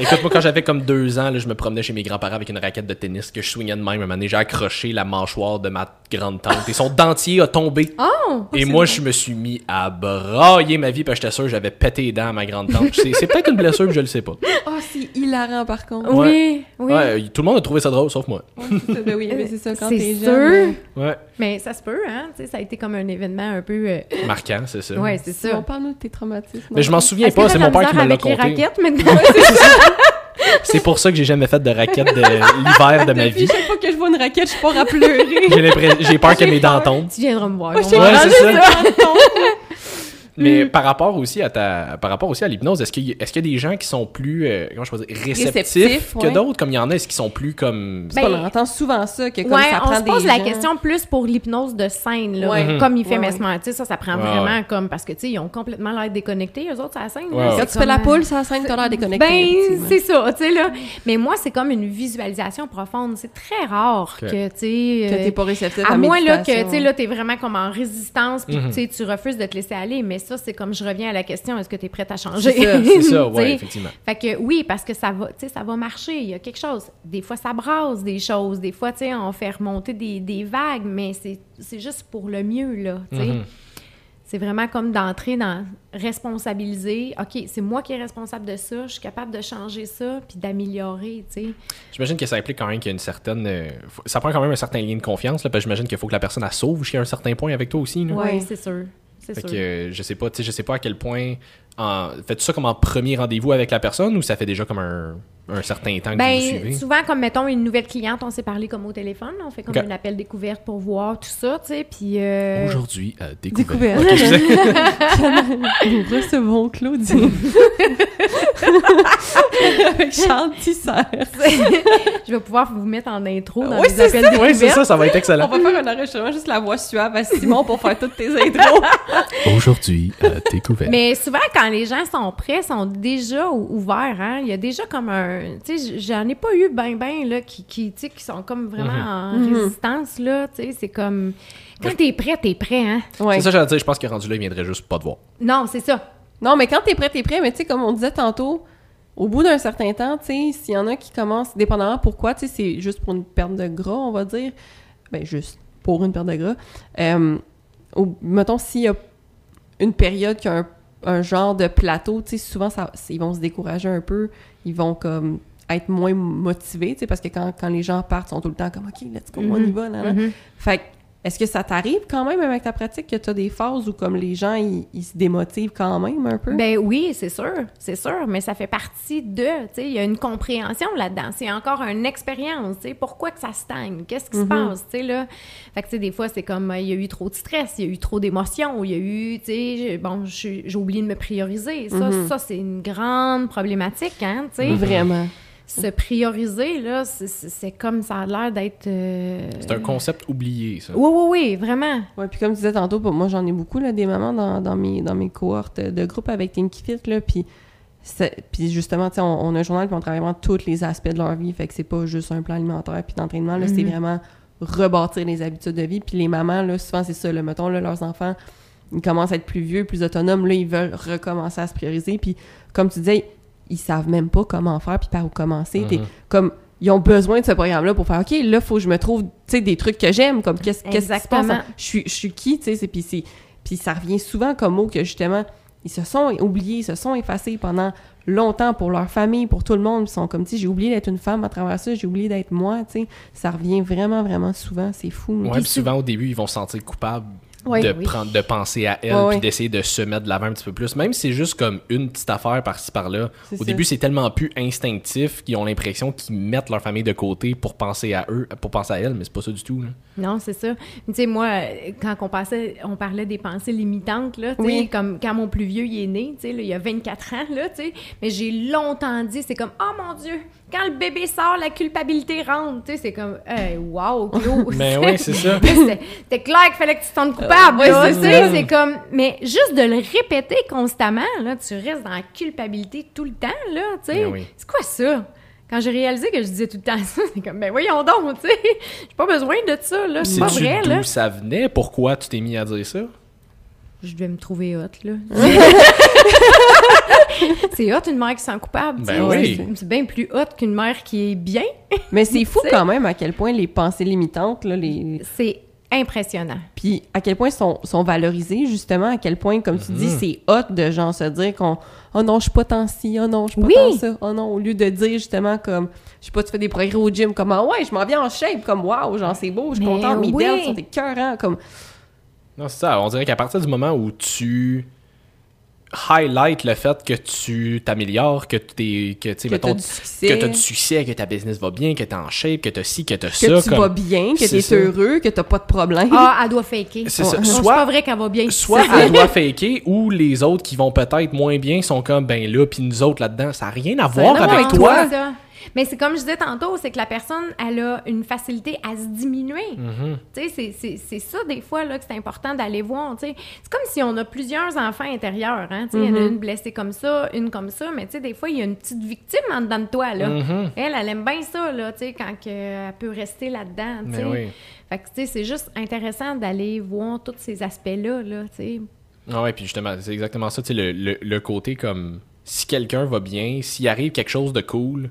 Écoute, moi, quand j'avais comme deux ans, là, je me promenais chez mes grands-parents avec une raquette de tennis que je swingais de même. Un moment donné, j'ai accroché la mâchoire de ma grande tante et son dentier a tombé. Oh! Et moi, je me suis mis à brailler ma vie parce que j'étais sûr que j'avais pété les dents à ma grande tante. C'est c'est peut-être une blessure, mais je le sais pas. Oh, c'est hilarant, par contre. Oui, oui. Ouais, tout le monde a trouvé ça drôle, sauf moi. Ouais, c'est ça. Ben oui, mais c'est ça, quand C'est t'es sûr. jeune. Ouais. Mais ça se peut, hein? Tu sais, ça a été comme un événement un peu. euh, Marquant, c'est ça. Ouais, c'est ça. on parle-nous de tes traumatismes. Mais je m'en souviens pas, c'est mon père qui me l'a conté. raquettes maintenant? C'est pour ça que j'ai jamais fait de raquette de l'hiver de ma vie. chaque fois que je vois une raquette, je pars à pleurer. J'ai peur que mes dents tombent. tu viendras me voir. Moi, Ouais, c'est ça. Mais Mm. par rapport aussi à ta, par rapport aussi à l'hypnose, est-ce qu'il y, est-ce qu'il y a des gens qui sont plus, euh, comment je peux dire, réceptifs, que ouais. d'autres, comme il y en a, est-ce qu'ils sont plus comme, Ben, entend souvent ça, que comme Ouais, ça on prend se pose des la gens- question plus pour l'hypnose de scène, là, Ouais. Mhm. comme il fait Ouais, ouais. Mesmer. Tu sais, ça, ça prend Ouais, vraiment ouais. comme... Parce que, tu sais, ils ont complètement l'air déconnectés, eux autres, à la scène. Ouais, là. Quand tu fais la poule, ça scène, t'as l'air déconnecté. Ben, c'est ça, tu sais, là. Mais moi, c'est comme une visualisation profonde. C'est très rare que, tu sais... Que euh, t'es pas réceptif à à moins là, que tu sais, là, t'es vraiment comme en résistance, puis Mhm. tu refuses de te laisser aller. Mais ça, c'est comme je reviens à la question est-ce que tu es prête à changer? C'est ça, c'est ça, sais? effectivement. Fait que oui, parce que ça va, tu sais, ça va marcher. Il y a quelque chose. Des fois, ça brasse des choses. Des fois, tu sais, on fait remonter des, des vagues, mais c'est c'est juste pour le mieux, là. tu sais. Mhm. C'est vraiment comme d'entrer dans responsabiliser. OK, c'est moi qui est responsable de ça. Je suis capable de changer ça puis d'améliorer, tu sais. J'imagine que ça implique quand même qu'il y a une certaine, euh, ça prend quand même un certain lien de confiance, là, parce que j'imagine qu'il faut que la personne elle sauve jusqu'à un certain point avec toi aussi. Oui, Ouais. c'est sûr. C'est Fait sûr. que euh, je sais pas, tu sais, je sais pas à quel point, en, faites ça comme en premier rendez-vous avec la personne ou ça fait déjà comme un, un certain temps que vous Ben, suivez? souvent, comme mettons une nouvelle cliente, on s'est parlé comme au téléphone, on fait comme Ok. un appel découverte pour voir tout ça, tu sais, puis... euh, Aujourd'hui, à découvert. Découvert. Ok, excusez. Nous recevons Claudie. Avec Charles Tisser. je vais pouvoir vous mettre en intro dans Oui, les c'est appels Ouais, c'est découvertes. ça, ça va être On excellent. va faire un enregistrement, juste la voix suave à Simon pour faire toutes tes intros. Aujourd'hui, à découvert. Mais souvent, quand les gens sont prêts, sont déjà ou- ouverts, hein, il y a déjà comme un... Tu sais, j'en ai pas eu ben ben, là, qui, qui, tu sais, qui sont comme vraiment en Mhm. résistance, là, tu sais, c'est comme... Quand t'es prêt, t'es prêt, hein? Ouais. C'est ça, j'allais dire, je pense que rendu là, il viendrait juste pas te voir. Non, c'est ça. Non, mais quand t'es prêt, t'es prêt. Mais tu sais, comme on disait tantôt, au bout d'un certain temps, tu sais, s'il y en a qui commencent, dépendamment pourquoi, tu sais, c'est juste pour une perte de gras, on va dire. Ben, juste pour une perte de gras. Euh, au- mettons, s'il y a une période qui a un, un genre de plateau, tu sais, souvent, ça, ils vont se décourager un peu. Ils vont comme être moins motivés, tu sais, parce que quand, quand les gens partent, ils sont tout le temps comme « OK, let's go, on y Mhm. va. nan. Mhm. Fait est-ce que ça t'arrive quand même avec ta pratique que tu as des phases où comme les gens ils, ils se démotivent quand même un peu? Ben oui, c'est sûr, c'est sûr, mais ça fait partie de, tu sais, il y a une compréhension là-dedans. C'est encore une expérience, tu sais, pourquoi que ça stagne, qu'est-ce qui se Mhm. passe, tu sais, là? Fait que, tu sais, des fois, c'est comme, euh, il y a eu trop de stress, il y a eu trop d'émotions, il y a eu, tu sais, bon, j'ai oublié de me prioriser. Ça, Mhm. ça c'est une grande problématique, hein, tu sais. Vraiment. Se prioriser, là, c'est- comme ça a l'air d'être... euh, C'est un concept oublié, ça. Oui, oui, oui, vraiment. Ouais, puis comme tu disais tantôt, moi j'en ai beaucoup là, des mamans dans, dans mes dans mes cohortes de groupe avec Team Fit là, puis c'est- puis justement, tu sais, on, on a un journal puis on travaille vraiment tous les aspects de leur vie, fait que c'est pas juste un plan alimentaire puis d'entraînement là, c'est Mhm. vraiment rebâtir les habitudes de vie. Puis les mamans là, souvent c'est ça, là, mettons là, leurs enfants, ils commencent à être plus vieux, plus autonomes, là ils veulent recommencer à se prioriser, puis comme tu disais, ils savent même pas comment faire puis par où commencer. T'es- Mhm. comme ils ont besoin de ce programme-là pour faire OK, là, faut que je me trouve, tu sais, des trucs que j'aime, comme qu'est-ce qu'est-ce qui se passe, Exactement. je suis, je suis qui, tu sais, c'est- puis c'est- puis ça revient souvent comme mot que justement, ils se sont oubliés, ils se sont effacés pendant longtemps pour leur famille, pour tout le monde, ils sont comme, tu sais, j'ai oublié d'être une femme à travers ça, j'ai oublié d'être moi, tu sais, ça revient vraiment, vraiment souvent, c'est fou. Ouais, puis souvent au début, ils vont se sentir coupables Oui. de, Oui. prendre, de penser à elle, puis d'essayer de se mettre de l'avant un petit peu plus. Même si c'est juste comme une petite affaire par-ci par-là. Au ça. début, c'est tellement plus instinctif qu'ils ont l'impression qu'ils mettent leur famille de côté pour penser à eux, pour penser à elle, mais c'est pas ça du tout. là. Non, c'est ça. Tu sais, moi, quand on, passait, on parlait des pensées limitantes, là, tu sais, Oui. comme quand mon plus vieux, il est né, tu sais, là, il y a 24 ans, là, tu sais, mais j'ai longtemps dit, c'est comme, oh mon Dieu, quand le bébé sort, la culpabilité rentre, tu sais, c'est comme, hey, wow, Claude. Mais oui, c'est ça. C'était clair qu'il fallait que tu te sentes coupable, ouais, là, c'est c'est comme, mais juste de le répéter constamment, là, tu restes dans la culpabilité tout le temps, là, tu sais. Ben oui. C'est quoi ça? Quand j'ai réalisé que je disais tout le temps ça, c'est comme, ben voyons donc, tu sais, j'ai pas besoin de ça, là, c'est pas vrai, là. d'où ça venait? Pourquoi tu t'es mis à dire ça? Je devais me trouver hot, là. c'est hot, une mère qui se sent coupable. Ben oui. C'est- bien plus hot qu'une mère qui est bien. Mais c'est fou quand même à quel point les pensées limitantes, là, les... C'est impressionnant. puis à quel point sont, sont valorisées, justement, à quel point, comme tu dis, Mhm. c'est hot de genre se dire qu'on « Oh non, je suis pas tant ci, oh non, je suis pas Oui. tant ça, oh non », au lieu de dire justement comme, je sais pas, tu fais des progrès au gym, comme « Ah ouais, je m'en viens en shape », comme « Wow, genre c'est beau, je suis contente, mes oui. delts sont écœurants », comme Non, c'est ça. On dirait qu'à partir du moment où tu highlight le fait que tu t'améliores, que tu que, tu sais, que mettons, t'as du succès, que t'as du succès, que ta business va bien, que t'es en shape, que t'as ci, que t'as que ça. tu comme- vas bien, que t'es ça. heureux, que t'as pas de problème. Ah, elle doit faker. C'est c'est Soit- pas vrai qu'elle va bien. Soit elle doit faker, ou les autres qui vont peut-être moins bien sont comme, ben là, puis nous autres là-dedans, ça n'a rien à Ça a voir rien à avec voir avec toi. Mais c'est comme je disais tantôt, c'est que la personne, elle a une facilité à se diminuer. Mhm. Tu sais, c'est- ça, des fois, là, que c'est important d'aller voir, tu sais. C'est comme si on a plusieurs enfants intérieurs, hein, tu sais. Il y en a Mhm. une blessée comme ça, une comme ça, mais tu sais, des fois, il y a une petite victime en dedans de toi, là. Mhm. Elle, elle aime bien ça, là, tu sais, quand elle peut rester là-dedans, oui. Fait que, tu sais, c'est juste intéressant d'aller voir tous ces aspects-là, là, tu sais. Ah ouais, puis justement, c'est exactement ça, tu sais, le, le- le côté comme, si quelqu'un va bien, s'il arrive quelque chose de cool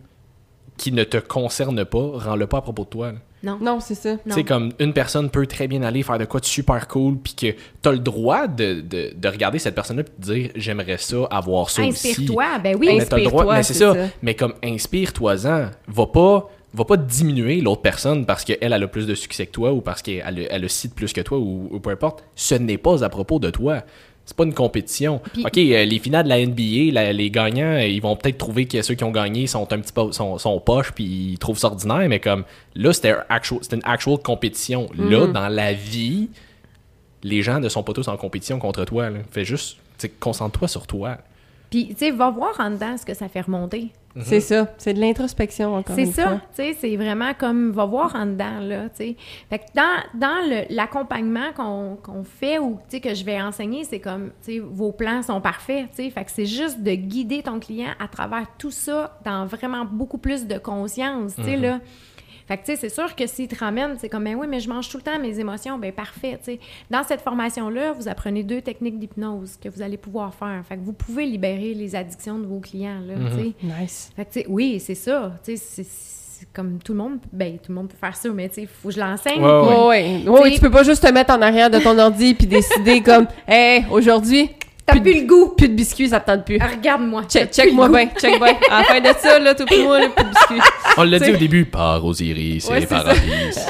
qui ne te concerne pas, rends-le pas à propos de toi. là. Non. Non, c'est ça. Tu sais, comme une personne peut très bien aller faire de quoi de super cool, puis que t'as le droit de, de, de regarder cette personne-là et de dire j'aimerais ça, avoir ça aussi. Inspire-toi, ben oui. Mais le Inspire-toi, mais c'est c'est ça. ça. Mais comme inspire-toi-en, va pas, va pas diminuer l'autre personne parce qu'elle elle a plus de succès que toi ou parce qu'elle elle le cite plus que toi ou, ou peu importe. Ce n'est pas à propos de toi. C'est pas une compétition. OK, euh, les finales de la NBA, la- les gagnants, euh, ils vont peut-être trouver que ceux qui ont gagné sont un petit peu sont, sont poches puis ils trouvent ça ordinaire, mais comme là, c'était actual- une actual compétition. Là, Mhm. dans la vie, les gens ne sont pas tous en compétition contre toi. là. Fais juste, concentre-toi sur toi. Puis, tu sais, va voir en dedans ce que ça fait remonter. C'est ça. C'est de l'introspection, encore C'est ça, tu sais, c'est vraiment comme, va voir en dedans, là, tu sais. Fait que dans, dans l'accompagnement qu'on qu'on fait ou, tu sais, que je vais enseigner, c'est comme, tu sais, vos plans sont parfaits, tu sais. Fait que c'est juste de guider ton client à travers tout ça dans vraiment beaucoup plus de conscience, tu sais, là. Fait que, tu sais, c'est sûr que s'il te ramène, c'est comme, ben oui, mais je mange tout le temps mes émotions, ben parfait, tu sais. Dans cette formation-là, vous apprenez deux techniques d'hypnose que vous allez pouvoir faire. Fait que vous pouvez libérer les addictions de vos clients, là, tu sais. Nice. Fait que, tu sais, oui, c'est ça. Tu sais, comme tout le monde, ben, tout le monde peut faire ça, mais tu sais, il faut que je l'enseigne. Ouais, puis- ouais. Ouais, ouais. Tu peux pas juste te mettre en arrière de ton ordi puis décider comme, hey, aujourd'hui, T'as plus plus le goût. plus de biscuits, ça te tente plus. Ah, Regarde-moi. Check, check moi plus bien, check bien. À la fin de ça, là, tout pour moi, là, plus de biscuits. On l'a dit au début, par Osiris Ouais, et c'est par ça.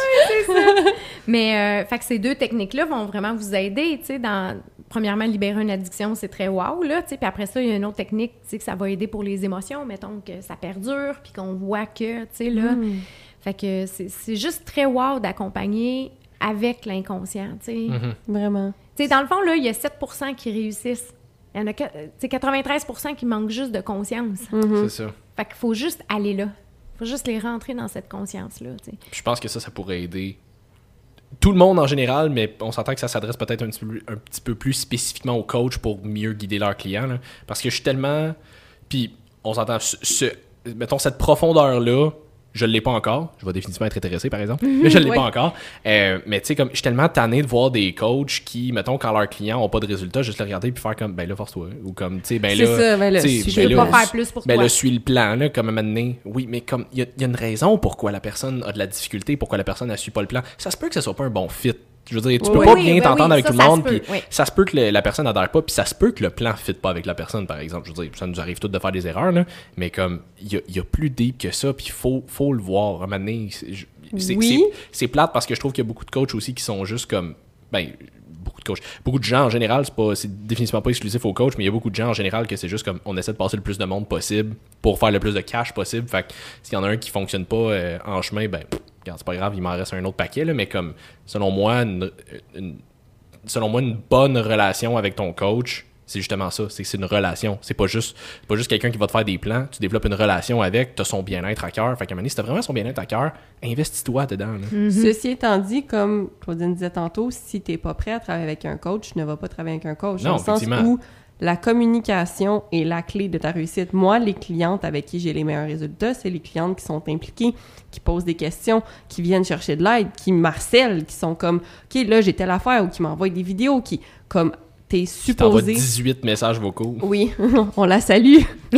Mais, euh, fait que ces deux techniques-là vont vraiment vous aider, tu sais, dans, premièrement, libérer une addiction, c'est très wow, là, tu sais, puis après ça, il y a une autre technique, tu sais, que ça va aider pour les émotions, mettons que ça perdure, puis qu'on voit que, tu sais, là, Mm. fait que c'est c'est juste très wow d'accompagner avec l'inconscient, tu sais. Mhm. Vraiment. Tu sais, dans le fond, là, il y a 7% qui réussissent. Il y en a que- tu sais, 93% qui manquent juste de conscience. Mhm. C'est ça. Fait qu'il faut juste aller là. faut juste les rentrer dans cette conscience-là, tu sais. Puis je pense que ça, ça pourrait aider tout le monde en général, mais on s'entend que ça s'adresse peut-être un, petit peu- un petit peu plus spécifiquement aux coachs pour mieux guider leurs clients. là. Parce que je suis tellement. Puis on s'entend. ce- ce- mettons, cette profondeur-là, je l'ai pas encore. Je vais définitivement être intéressé, par exemple. Mais je l'ai Ouais. pas encore. Euh, mais tu sais, comme je suis tellement tanné de voir des coachs qui, mettons, quand leurs clients ont pas de résultats, juste les regarder puis faire comme, ben là, force-toi. Ou comme, tu sais, ben là. ça, ben là, Je ben peux là, pas faire plus pour ben toi. là, suis le plan, là, comme à un moment donné. Oui, mais comme, il y, a- il y a une raison pourquoi la personne a de la difficulté, pourquoi la personne ne suit pas le plan. Ça se peut que ce soit pas un bon fit. Je veux dire, tu peux Oui, pas oui, bien t'entendre avec ça, tout le monde, puis ça se peut que le- la personne n'adhère pas, puis ça se peut que le plan ne fit pas avec la personne, par exemple. Je veux dire, ça nous arrive tous de faire des erreurs, là, mais comme, il y a, il y a plus deep que ça, puis il faut, faut le voir. À un moment donné, c'est- plate parce que je trouve qu'il y a beaucoup de coachs aussi qui sont juste comme, ben, beaucoup de coachs. Beaucoup de gens, en général, c'est pas, c'est définitivement pas exclusif aux coachs, mais il y a beaucoup de gens, en général, que c'est juste comme, on essaie de passer le plus de monde possible pour faire le plus de cash possible. Fait que s'il y en a un qui fonctionne pas euh, en chemin, ben, c'est pas grave, il m'en reste un autre paquet, là, mais comme, selon moi, une- une, selon moi, une bonne relation avec ton coach, c'est justement ça. C'est que c'est une relation. C'est pas juste, pas juste quelqu'un qui va te faire des plans. Tu développes une relation avec, tu as son bien-être à cœur. Fait qu'à un moment donné, si t'as vraiment son bien-être à cœur, investis-toi dedans. là. Mhm. Ceci étant dit, comme Claudine disait tantôt, si t'es pas prêt à travailler avec un coach, ne va pas travailler avec un coach. Non, dans le sens où la communication est la clé de ta réussite. Moi, les clientes avec qui j'ai les meilleurs résultats, c'est les clientes qui sont impliquées, qui posent des questions, qui viennent chercher de l'aide, qui marcellent, qui sont comme OK, là, j'ai telle affaire ou qui m'envoient des vidéos, qui comme t'es supposé 18 messages vocaux. oui, on la salue.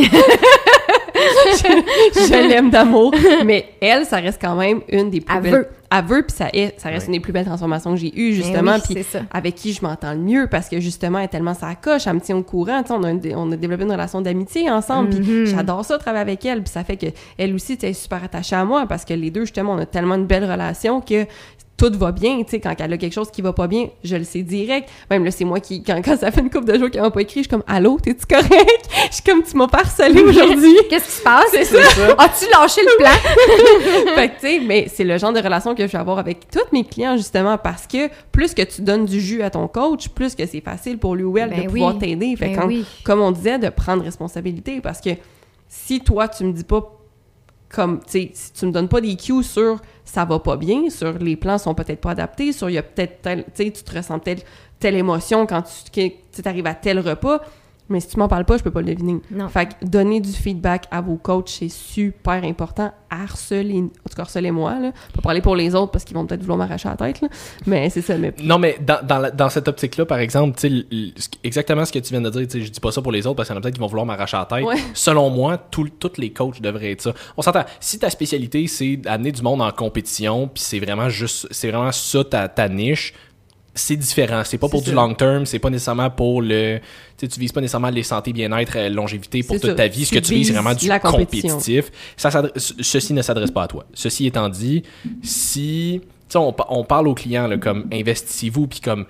je je l'aime d'amour. Mais elle, ça reste quand même une des plus Elle belles. veut. Elle veut, puis ça, est- ça reste une des plus belles transformations que j'ai eues, justement. oui, puis c'est ça. avec qui je m'entends le mieux, parce que justement, elle est tellement sa coche, elle me tient au courant. Tu sais, on, a, on a développé une relation d'amitié ensemble, puis j'adore ça, travailler avec elle. Puis ça fait que elle aussi, tu sais, elle est super attachée à moi, parce que les deux, justement, on a tellement une belle relation que tout va bien, tu sais, quand elle a quelque chose qui va pas bien, je le sais direct. Même là, c'est moi qui, quand, quand ça fait une couple de jours qu'elle m'a pas écrit, je suis comme, allô, t'es-tu correct? Je suis comme, tu m'as pas harcelé aujourd'hui. Qu'est-ce qui se passe? C'est ça. As-tu lâché le plan? fait que, tu sais, mais c'est le genre de relation que je vais avoir avec tous mes clients, justement, parce que plus que tu donnes du jus à ton coach, plus que c'est facile pour lui ou elle Ben de oui. pouvoir t'aider. Fait Ben que quand- oui. comme on disait, de prendre responsabilité, parce que si toi, tu me dis pas comme, tu si tu me donnes pas des cues sur ça va pas bien, sur les plans sont peut-être pas adaptés, sur il y a peut-être tu tu te ressens telle, telle émotion quand tu arrives à tel repas, mais si tu m'en parles pas, je peux pas le deviner. Non. Fait que donner du feedback à vos coachs, c'est super important. Harceler, en tout cas, harcelez-moi, là. Pas parler pour les autres parce qu'ils vont peut-être vouloir m'arracher la tête, là. Mais c'est ça, mais Non, mais dans, dans, la- dans cette optique-là, par exemple, exactement ce que tu viens de dire, tu sais, je dis pas ça pour les autres parce qu'il y en a peut-être qui vont vouloir m'arracher la tête. Ouais. Selon moi, tout- tous les coachs devraient être ça. On s'entend. Si ta spécialité, c'est d'amener du monde en compétition, puis c'est vraiment juste, c'est vraiment ça ta, ta niche, c'est différent. C'est pas pour du ça. long term, c'est pas nécessairement pour le. Tu tu vises pas nécessairement les santé, bien-être, euh, longévité pour toute ça. ta vie. Ce Tu que tu vises, c'est vraiment du compétitif. Ça ceci ne s'adresse pas à toi. Ceci étant dit, si. Tu sais, on, on parle aux clients là, comme investissez-vous, puis comme.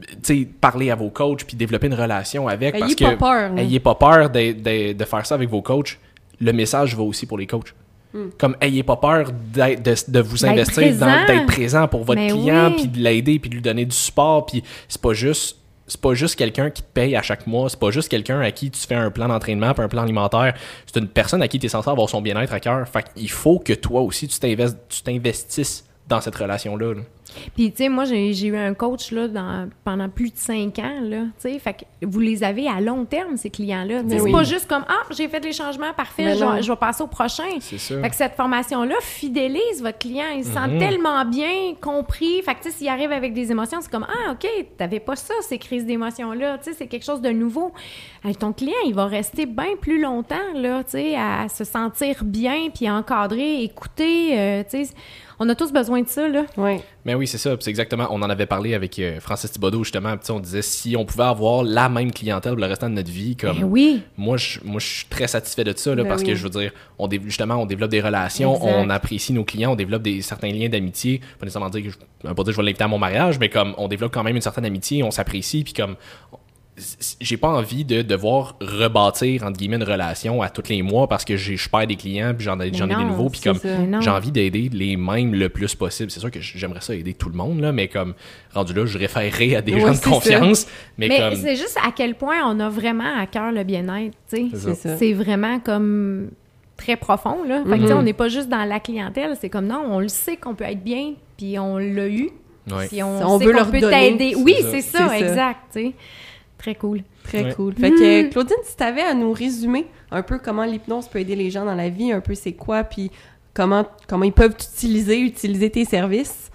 Tu sais, parler à vos coachs, puis développer une relation avec. parce ayez que, pas peur. Ayez pas peur de, de- de faire ça avec vos coachs. Le message va aussi pour les coachs. Hmm. Comme, ayez pas peur de, de vous investir, d'être présent pour votre Mais client, oui. puis de l'aider, puis de lui donner du support. Puis c'est pas juste c'est pas juste quelqu'un qui te paye à chaque mois, c'est pas juste quelqu'un à qui tu fais un plan d'entraînement, puis un plan alimentaire. C'est une personne à qui tu es censé avoir son bien-être à cœur. Fait qu'il faut que toi aussi, tu t'investisses dans cette relation-là. là. Puis, tu sais, moi, j'ai eu un coach là, dans, pendant plus de cinq ans. Là, tu sais, fait que vous les avez à long terme, ces clients-là. Mais C'est oui. pas juste comme Ah, j'ai fait les changements, parfait, je, vais- je vais passer au prochain. Fait que cette formation-là fidélise votre client. Il se sent Mhm. tellement bien compris. Fait que, tu sais, s'il arrive avec des émotions, c'est comme Ah, OK, t'avais pas ça, ces crises d'émotions-là. Tu sais, c'est quelque chose de nouveau. Avec ton client, il va rester bien plus longtemps, là, tu sais, à se sentir bien, puis encadré, écouter. euh, tu sais, on a tous besoin de ça, là. Ouais. Mais oui, c'est ça. C'est exactement. On en avait parlé avec euh, Francis Thibodeau, justement. On disait si on pouvait avoir la même clientèle pour le restant de notre vie, comme. Ben oui. Moi, je, moi, je suis très satisfait de ça, là, Ben parce oui. que je veux dire, on dé- justement, on développe des relations, Exact. on apprécie nos clients, on développe des certains liens d'amitié. Pas nécessairement dire que je, pas dire que je vais l'inviter à mon mariage, mais comme on développe quand même une certaine amitié, on s'apprécie, puis comme j'ai pas envie de devoir rebâtir entre guillemets une relation à tous les mois parce que j'ai- je perds des clients puis j'en ai, j'en ai des nouveaux puis comme j'ai envie d'aider les mêmes le plus possible c'est sûr que j'aimerais ça aider tout le monde là mais comme rendu là je référerais à des gens de ça. confiance mais, comme c'est juste à quel point on a vraiment à cœur le bien-être, tu sais. C'est vraiment comme très profond, là. Fait que, tu sais, Mhm. on n'est pas juste dans la clientèle, c'est comme non, on le sait qu'on peut être bien, puis on l'a eu, ouais. puis on, On sait veut leur peut t'aider. Oui, c'est ça, C'est ça. exact, tu sais. Très cool. Très Ouais. cool. Fait que, Mm. Claudine, si t'avais à nous résumer un peu comment l'hypnose peut aider les gens dans la vie, un peu c'est quoi, puis comment, comment ils peuvent t'utiliser, utiliser tes services.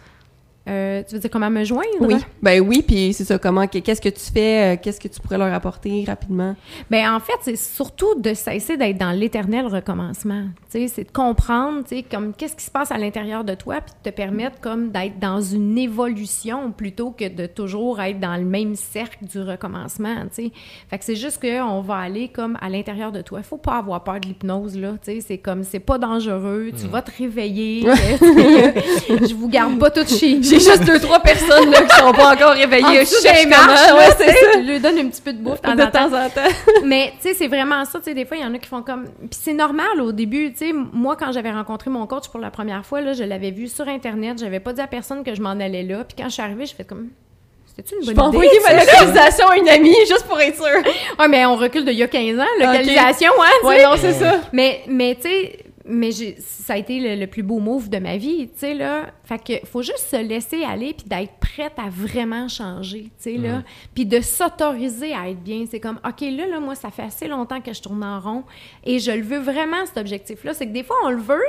Euh, tu veux dire comment me joindre? Oui. Ben oui, puis c'est ça, comment, qu'est-ce que tu fais, euh, qu'est-ce que tu pourrais leur apporter rapidement? Ben en fait, c'est surtout de cesser d'être dans l'éternel recommencement. Tu sais, c'est de comprendre, tu sais, comme qu'est-ce qui se passe à l'intérieur de toi, puis de te permettre comme d'être dans une évolution plutôt que de toujours être dans le même cercle du recommencement. Tu sais, fait que c'est juste que on va aller comme à l'intérieur de toi. Il faut pas avoir peur de l'hypnose là. Tu sais, c'est comme c'est pas dangereux. Tu vas te réveiller. Je vous garde pas tout chez nous. A juste deux, trois personnes là, qui sont pas encore réveillées. En Je Ouais, c'est ça. Tu lui donnes un petit peu de bouffe de temps De en temps. temps en temps. Mais tu sais, c'est vraiment ça. Tu sais, des fois, il y en a qui font comme. Puis c'est normal au début. Tu sais, moi, quand j'avais rencontré mon coach pour la première fois, là, je l'avais vu sur Internet. J'avais pas dit à personne que je m'en allais là. Puis quand je suis arrivée, je fais comme. C'était-tu une Je bonne peux idée? envoyer ma localisation à une amie juste pour être sûre. Ouais, mais on recule d'il y a 15 ans, localisation, hein? tu Ouais, non, c'est ça. Mais, mais tu sais, mais ça a été le, le plus beau move de ma vie, tu sais, là. Fait que faut juste se laisser aller puis d'être prête à vraiment changer, tu sais, là. Puis de s'autoriser à être bien. C'est comme, OK, là, là, moi, ça fait assez longtemps que je tourne en rond et je le veux vraiment, cet objectif-là. C'est que des fois, on le veut,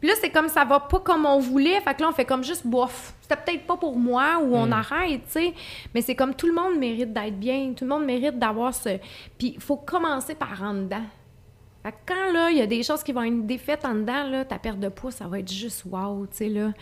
puis là, c'est comme ça va pas comme on voulait. Fait que là, on fait comme juste bof. C'était peut-être pas pour moi ou on arrête, tu sais. Mais c'est comme tout le monde mérite d'être bien. Tout le monde mérite d'avoir ce. Puis il faut commencer par en dedans. Fait que quand là, il y a des choses qui vont être défaites en dedans, là, ta perte de poids, ça va être juste wow, tu sais, là.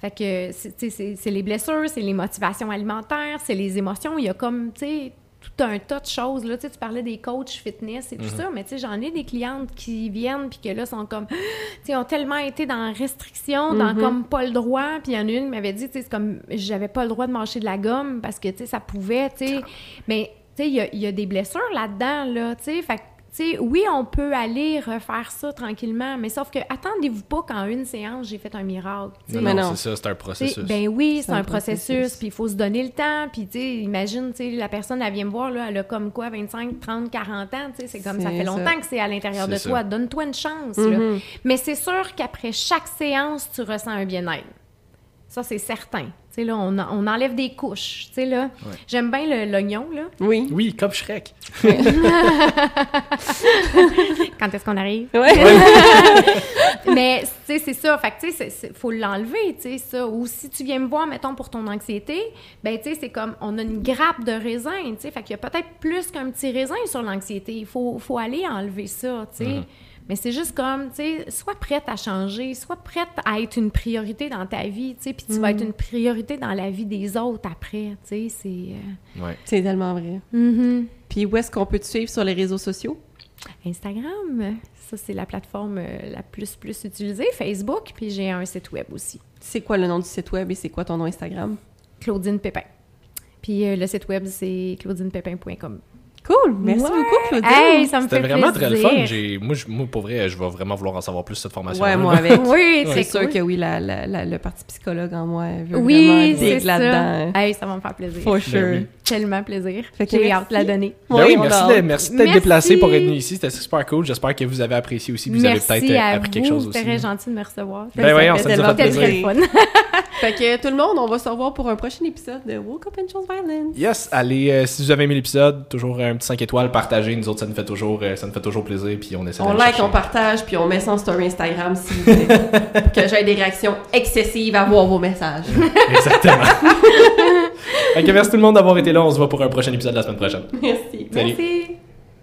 Fait que c'est- les blessures, c'est les motivations alimentaires, c'est les émotions. Il y a comme, tu sais, tout un tas de choses. Là. Tu, sais, tu parlais des coachs fitness et tout ça, mais tu sais, j'en ai des clientes qui viennent puis que là, sont comme, tu sais, ont tellement été dans restriction, dans comme pas le droit. Puis il y en a une qui m'avait dit, tu sais, c'est comme, j'avais pas le droit de mâcher de la gomme parce que, tu sais, ça pouvait, tu sais. Mais, tu sais, il y a, il y a des blessures là-dedans, là, tu sais. Fait que, sais, oui, on peut aller refaire ça tranquillement, mais sauf que attendez-vous pas qu'en une séance, j'ai fait un miracle. Non, Mais non, non. c'est ça, c'est un processus. Ben oui, c'est un un processus, puis il faut se donner le temps, puis tu sais, imagine, tu sais, la personne, elle vient me voir, là, elle a comme quoi, 25, 30, 40 ans, tu sais, c'est comme, ça fait ça. longtemps que c'est à l'intérieur de toi, ça. donne-toi une chance, là. Mhm. Mais c'est sûr qu'après chaque séance, tu ressens un bien-être. Ça, c'est certain. Tu sais, là, on, en- on enlève des couches, tu sais, là. J'aime bien le- l'oignon, là. Oui. Oui, comme Shrek. Quand est-ce qu'on arrive? Ouais. Mais, tu sais, c'est ça. Fait que, faut l'enlever, tu sais, ça. Ou si tu viens me voir, mettons, pour ton anxiété, ben, tu sais, c'est comme, on a une grappe de raisin, tu sais. Fait qu'il y a peut-être plus qu'un petit raisin sur l'anxiété. Il faut, faut aller enlever ça, tu sais. Mais c'est juste comme, tu sais, sois prête à changer, sois prête à être une priorité dans ta vie, tu sais, puis tu vas être une priorité dans la vie des autres après, tu sais, c'est... euh, Ouais. C'est tellement vrai. mhm. Puis où est-ce qu'on peut te suivre sur les réseaux sociaux? Instagram, ça, c'est la plateforme euh, la plus, plus utilisée. Facebook, puis j'ai un site web aussi. C'est quoi le nom du site web et c'est quoi ton nom Instagram? Claudine Pépin. Puis euh, le site web, c'est claudinepépin.com. Cool! Merci Ouais. beaucoup, Claudine! Hey, ça me C'était fait vraiment très le fun. J'ai- Moi, je- moi, pour vrai, je vais vraiment vouloir en savoir plus sur cette formation. ouais, moi avec. Oui, C'est sûr cool. que oui, la, la, la- le parti psychologue en moi veut Oui, vraiment c'est là-dedans. Hey, ça va me faire plaisir. For sure. oui. Tellement plaisir. Fait que J'ai hâte de la donner. Ben Oui, oui, on merci de- merci d'être déplacé pour être venu ici. C'était super cool. J'espère que vous avez apprécié aussi. Vous avez Merci peut-être euh, à appris quelque chose aussi. C'était très gentil de me recevoir. Ben nous a tellement fait plaisir. très fun. Fait que tout le monde, on va se revoir pour un prochain épisode de Woke Up and Chose Violence. Yes, allez, euh, si vous avez aimé l'épisode, toujours un petit 5 étoiles, partagez. Nous autres, ça nous fait toujours, euh, ça nous fait toujours plaisir. Puis on essaie On like, chercher. on partage, puis on met ça en story Instagram si. Pour que j'aie des réactions excessives à voir vos messages. Exactement. Merci tout le monde d'avoir été là. On se voit pour un prochain épisode la semaine prochaine. Merci. Salut. Merci.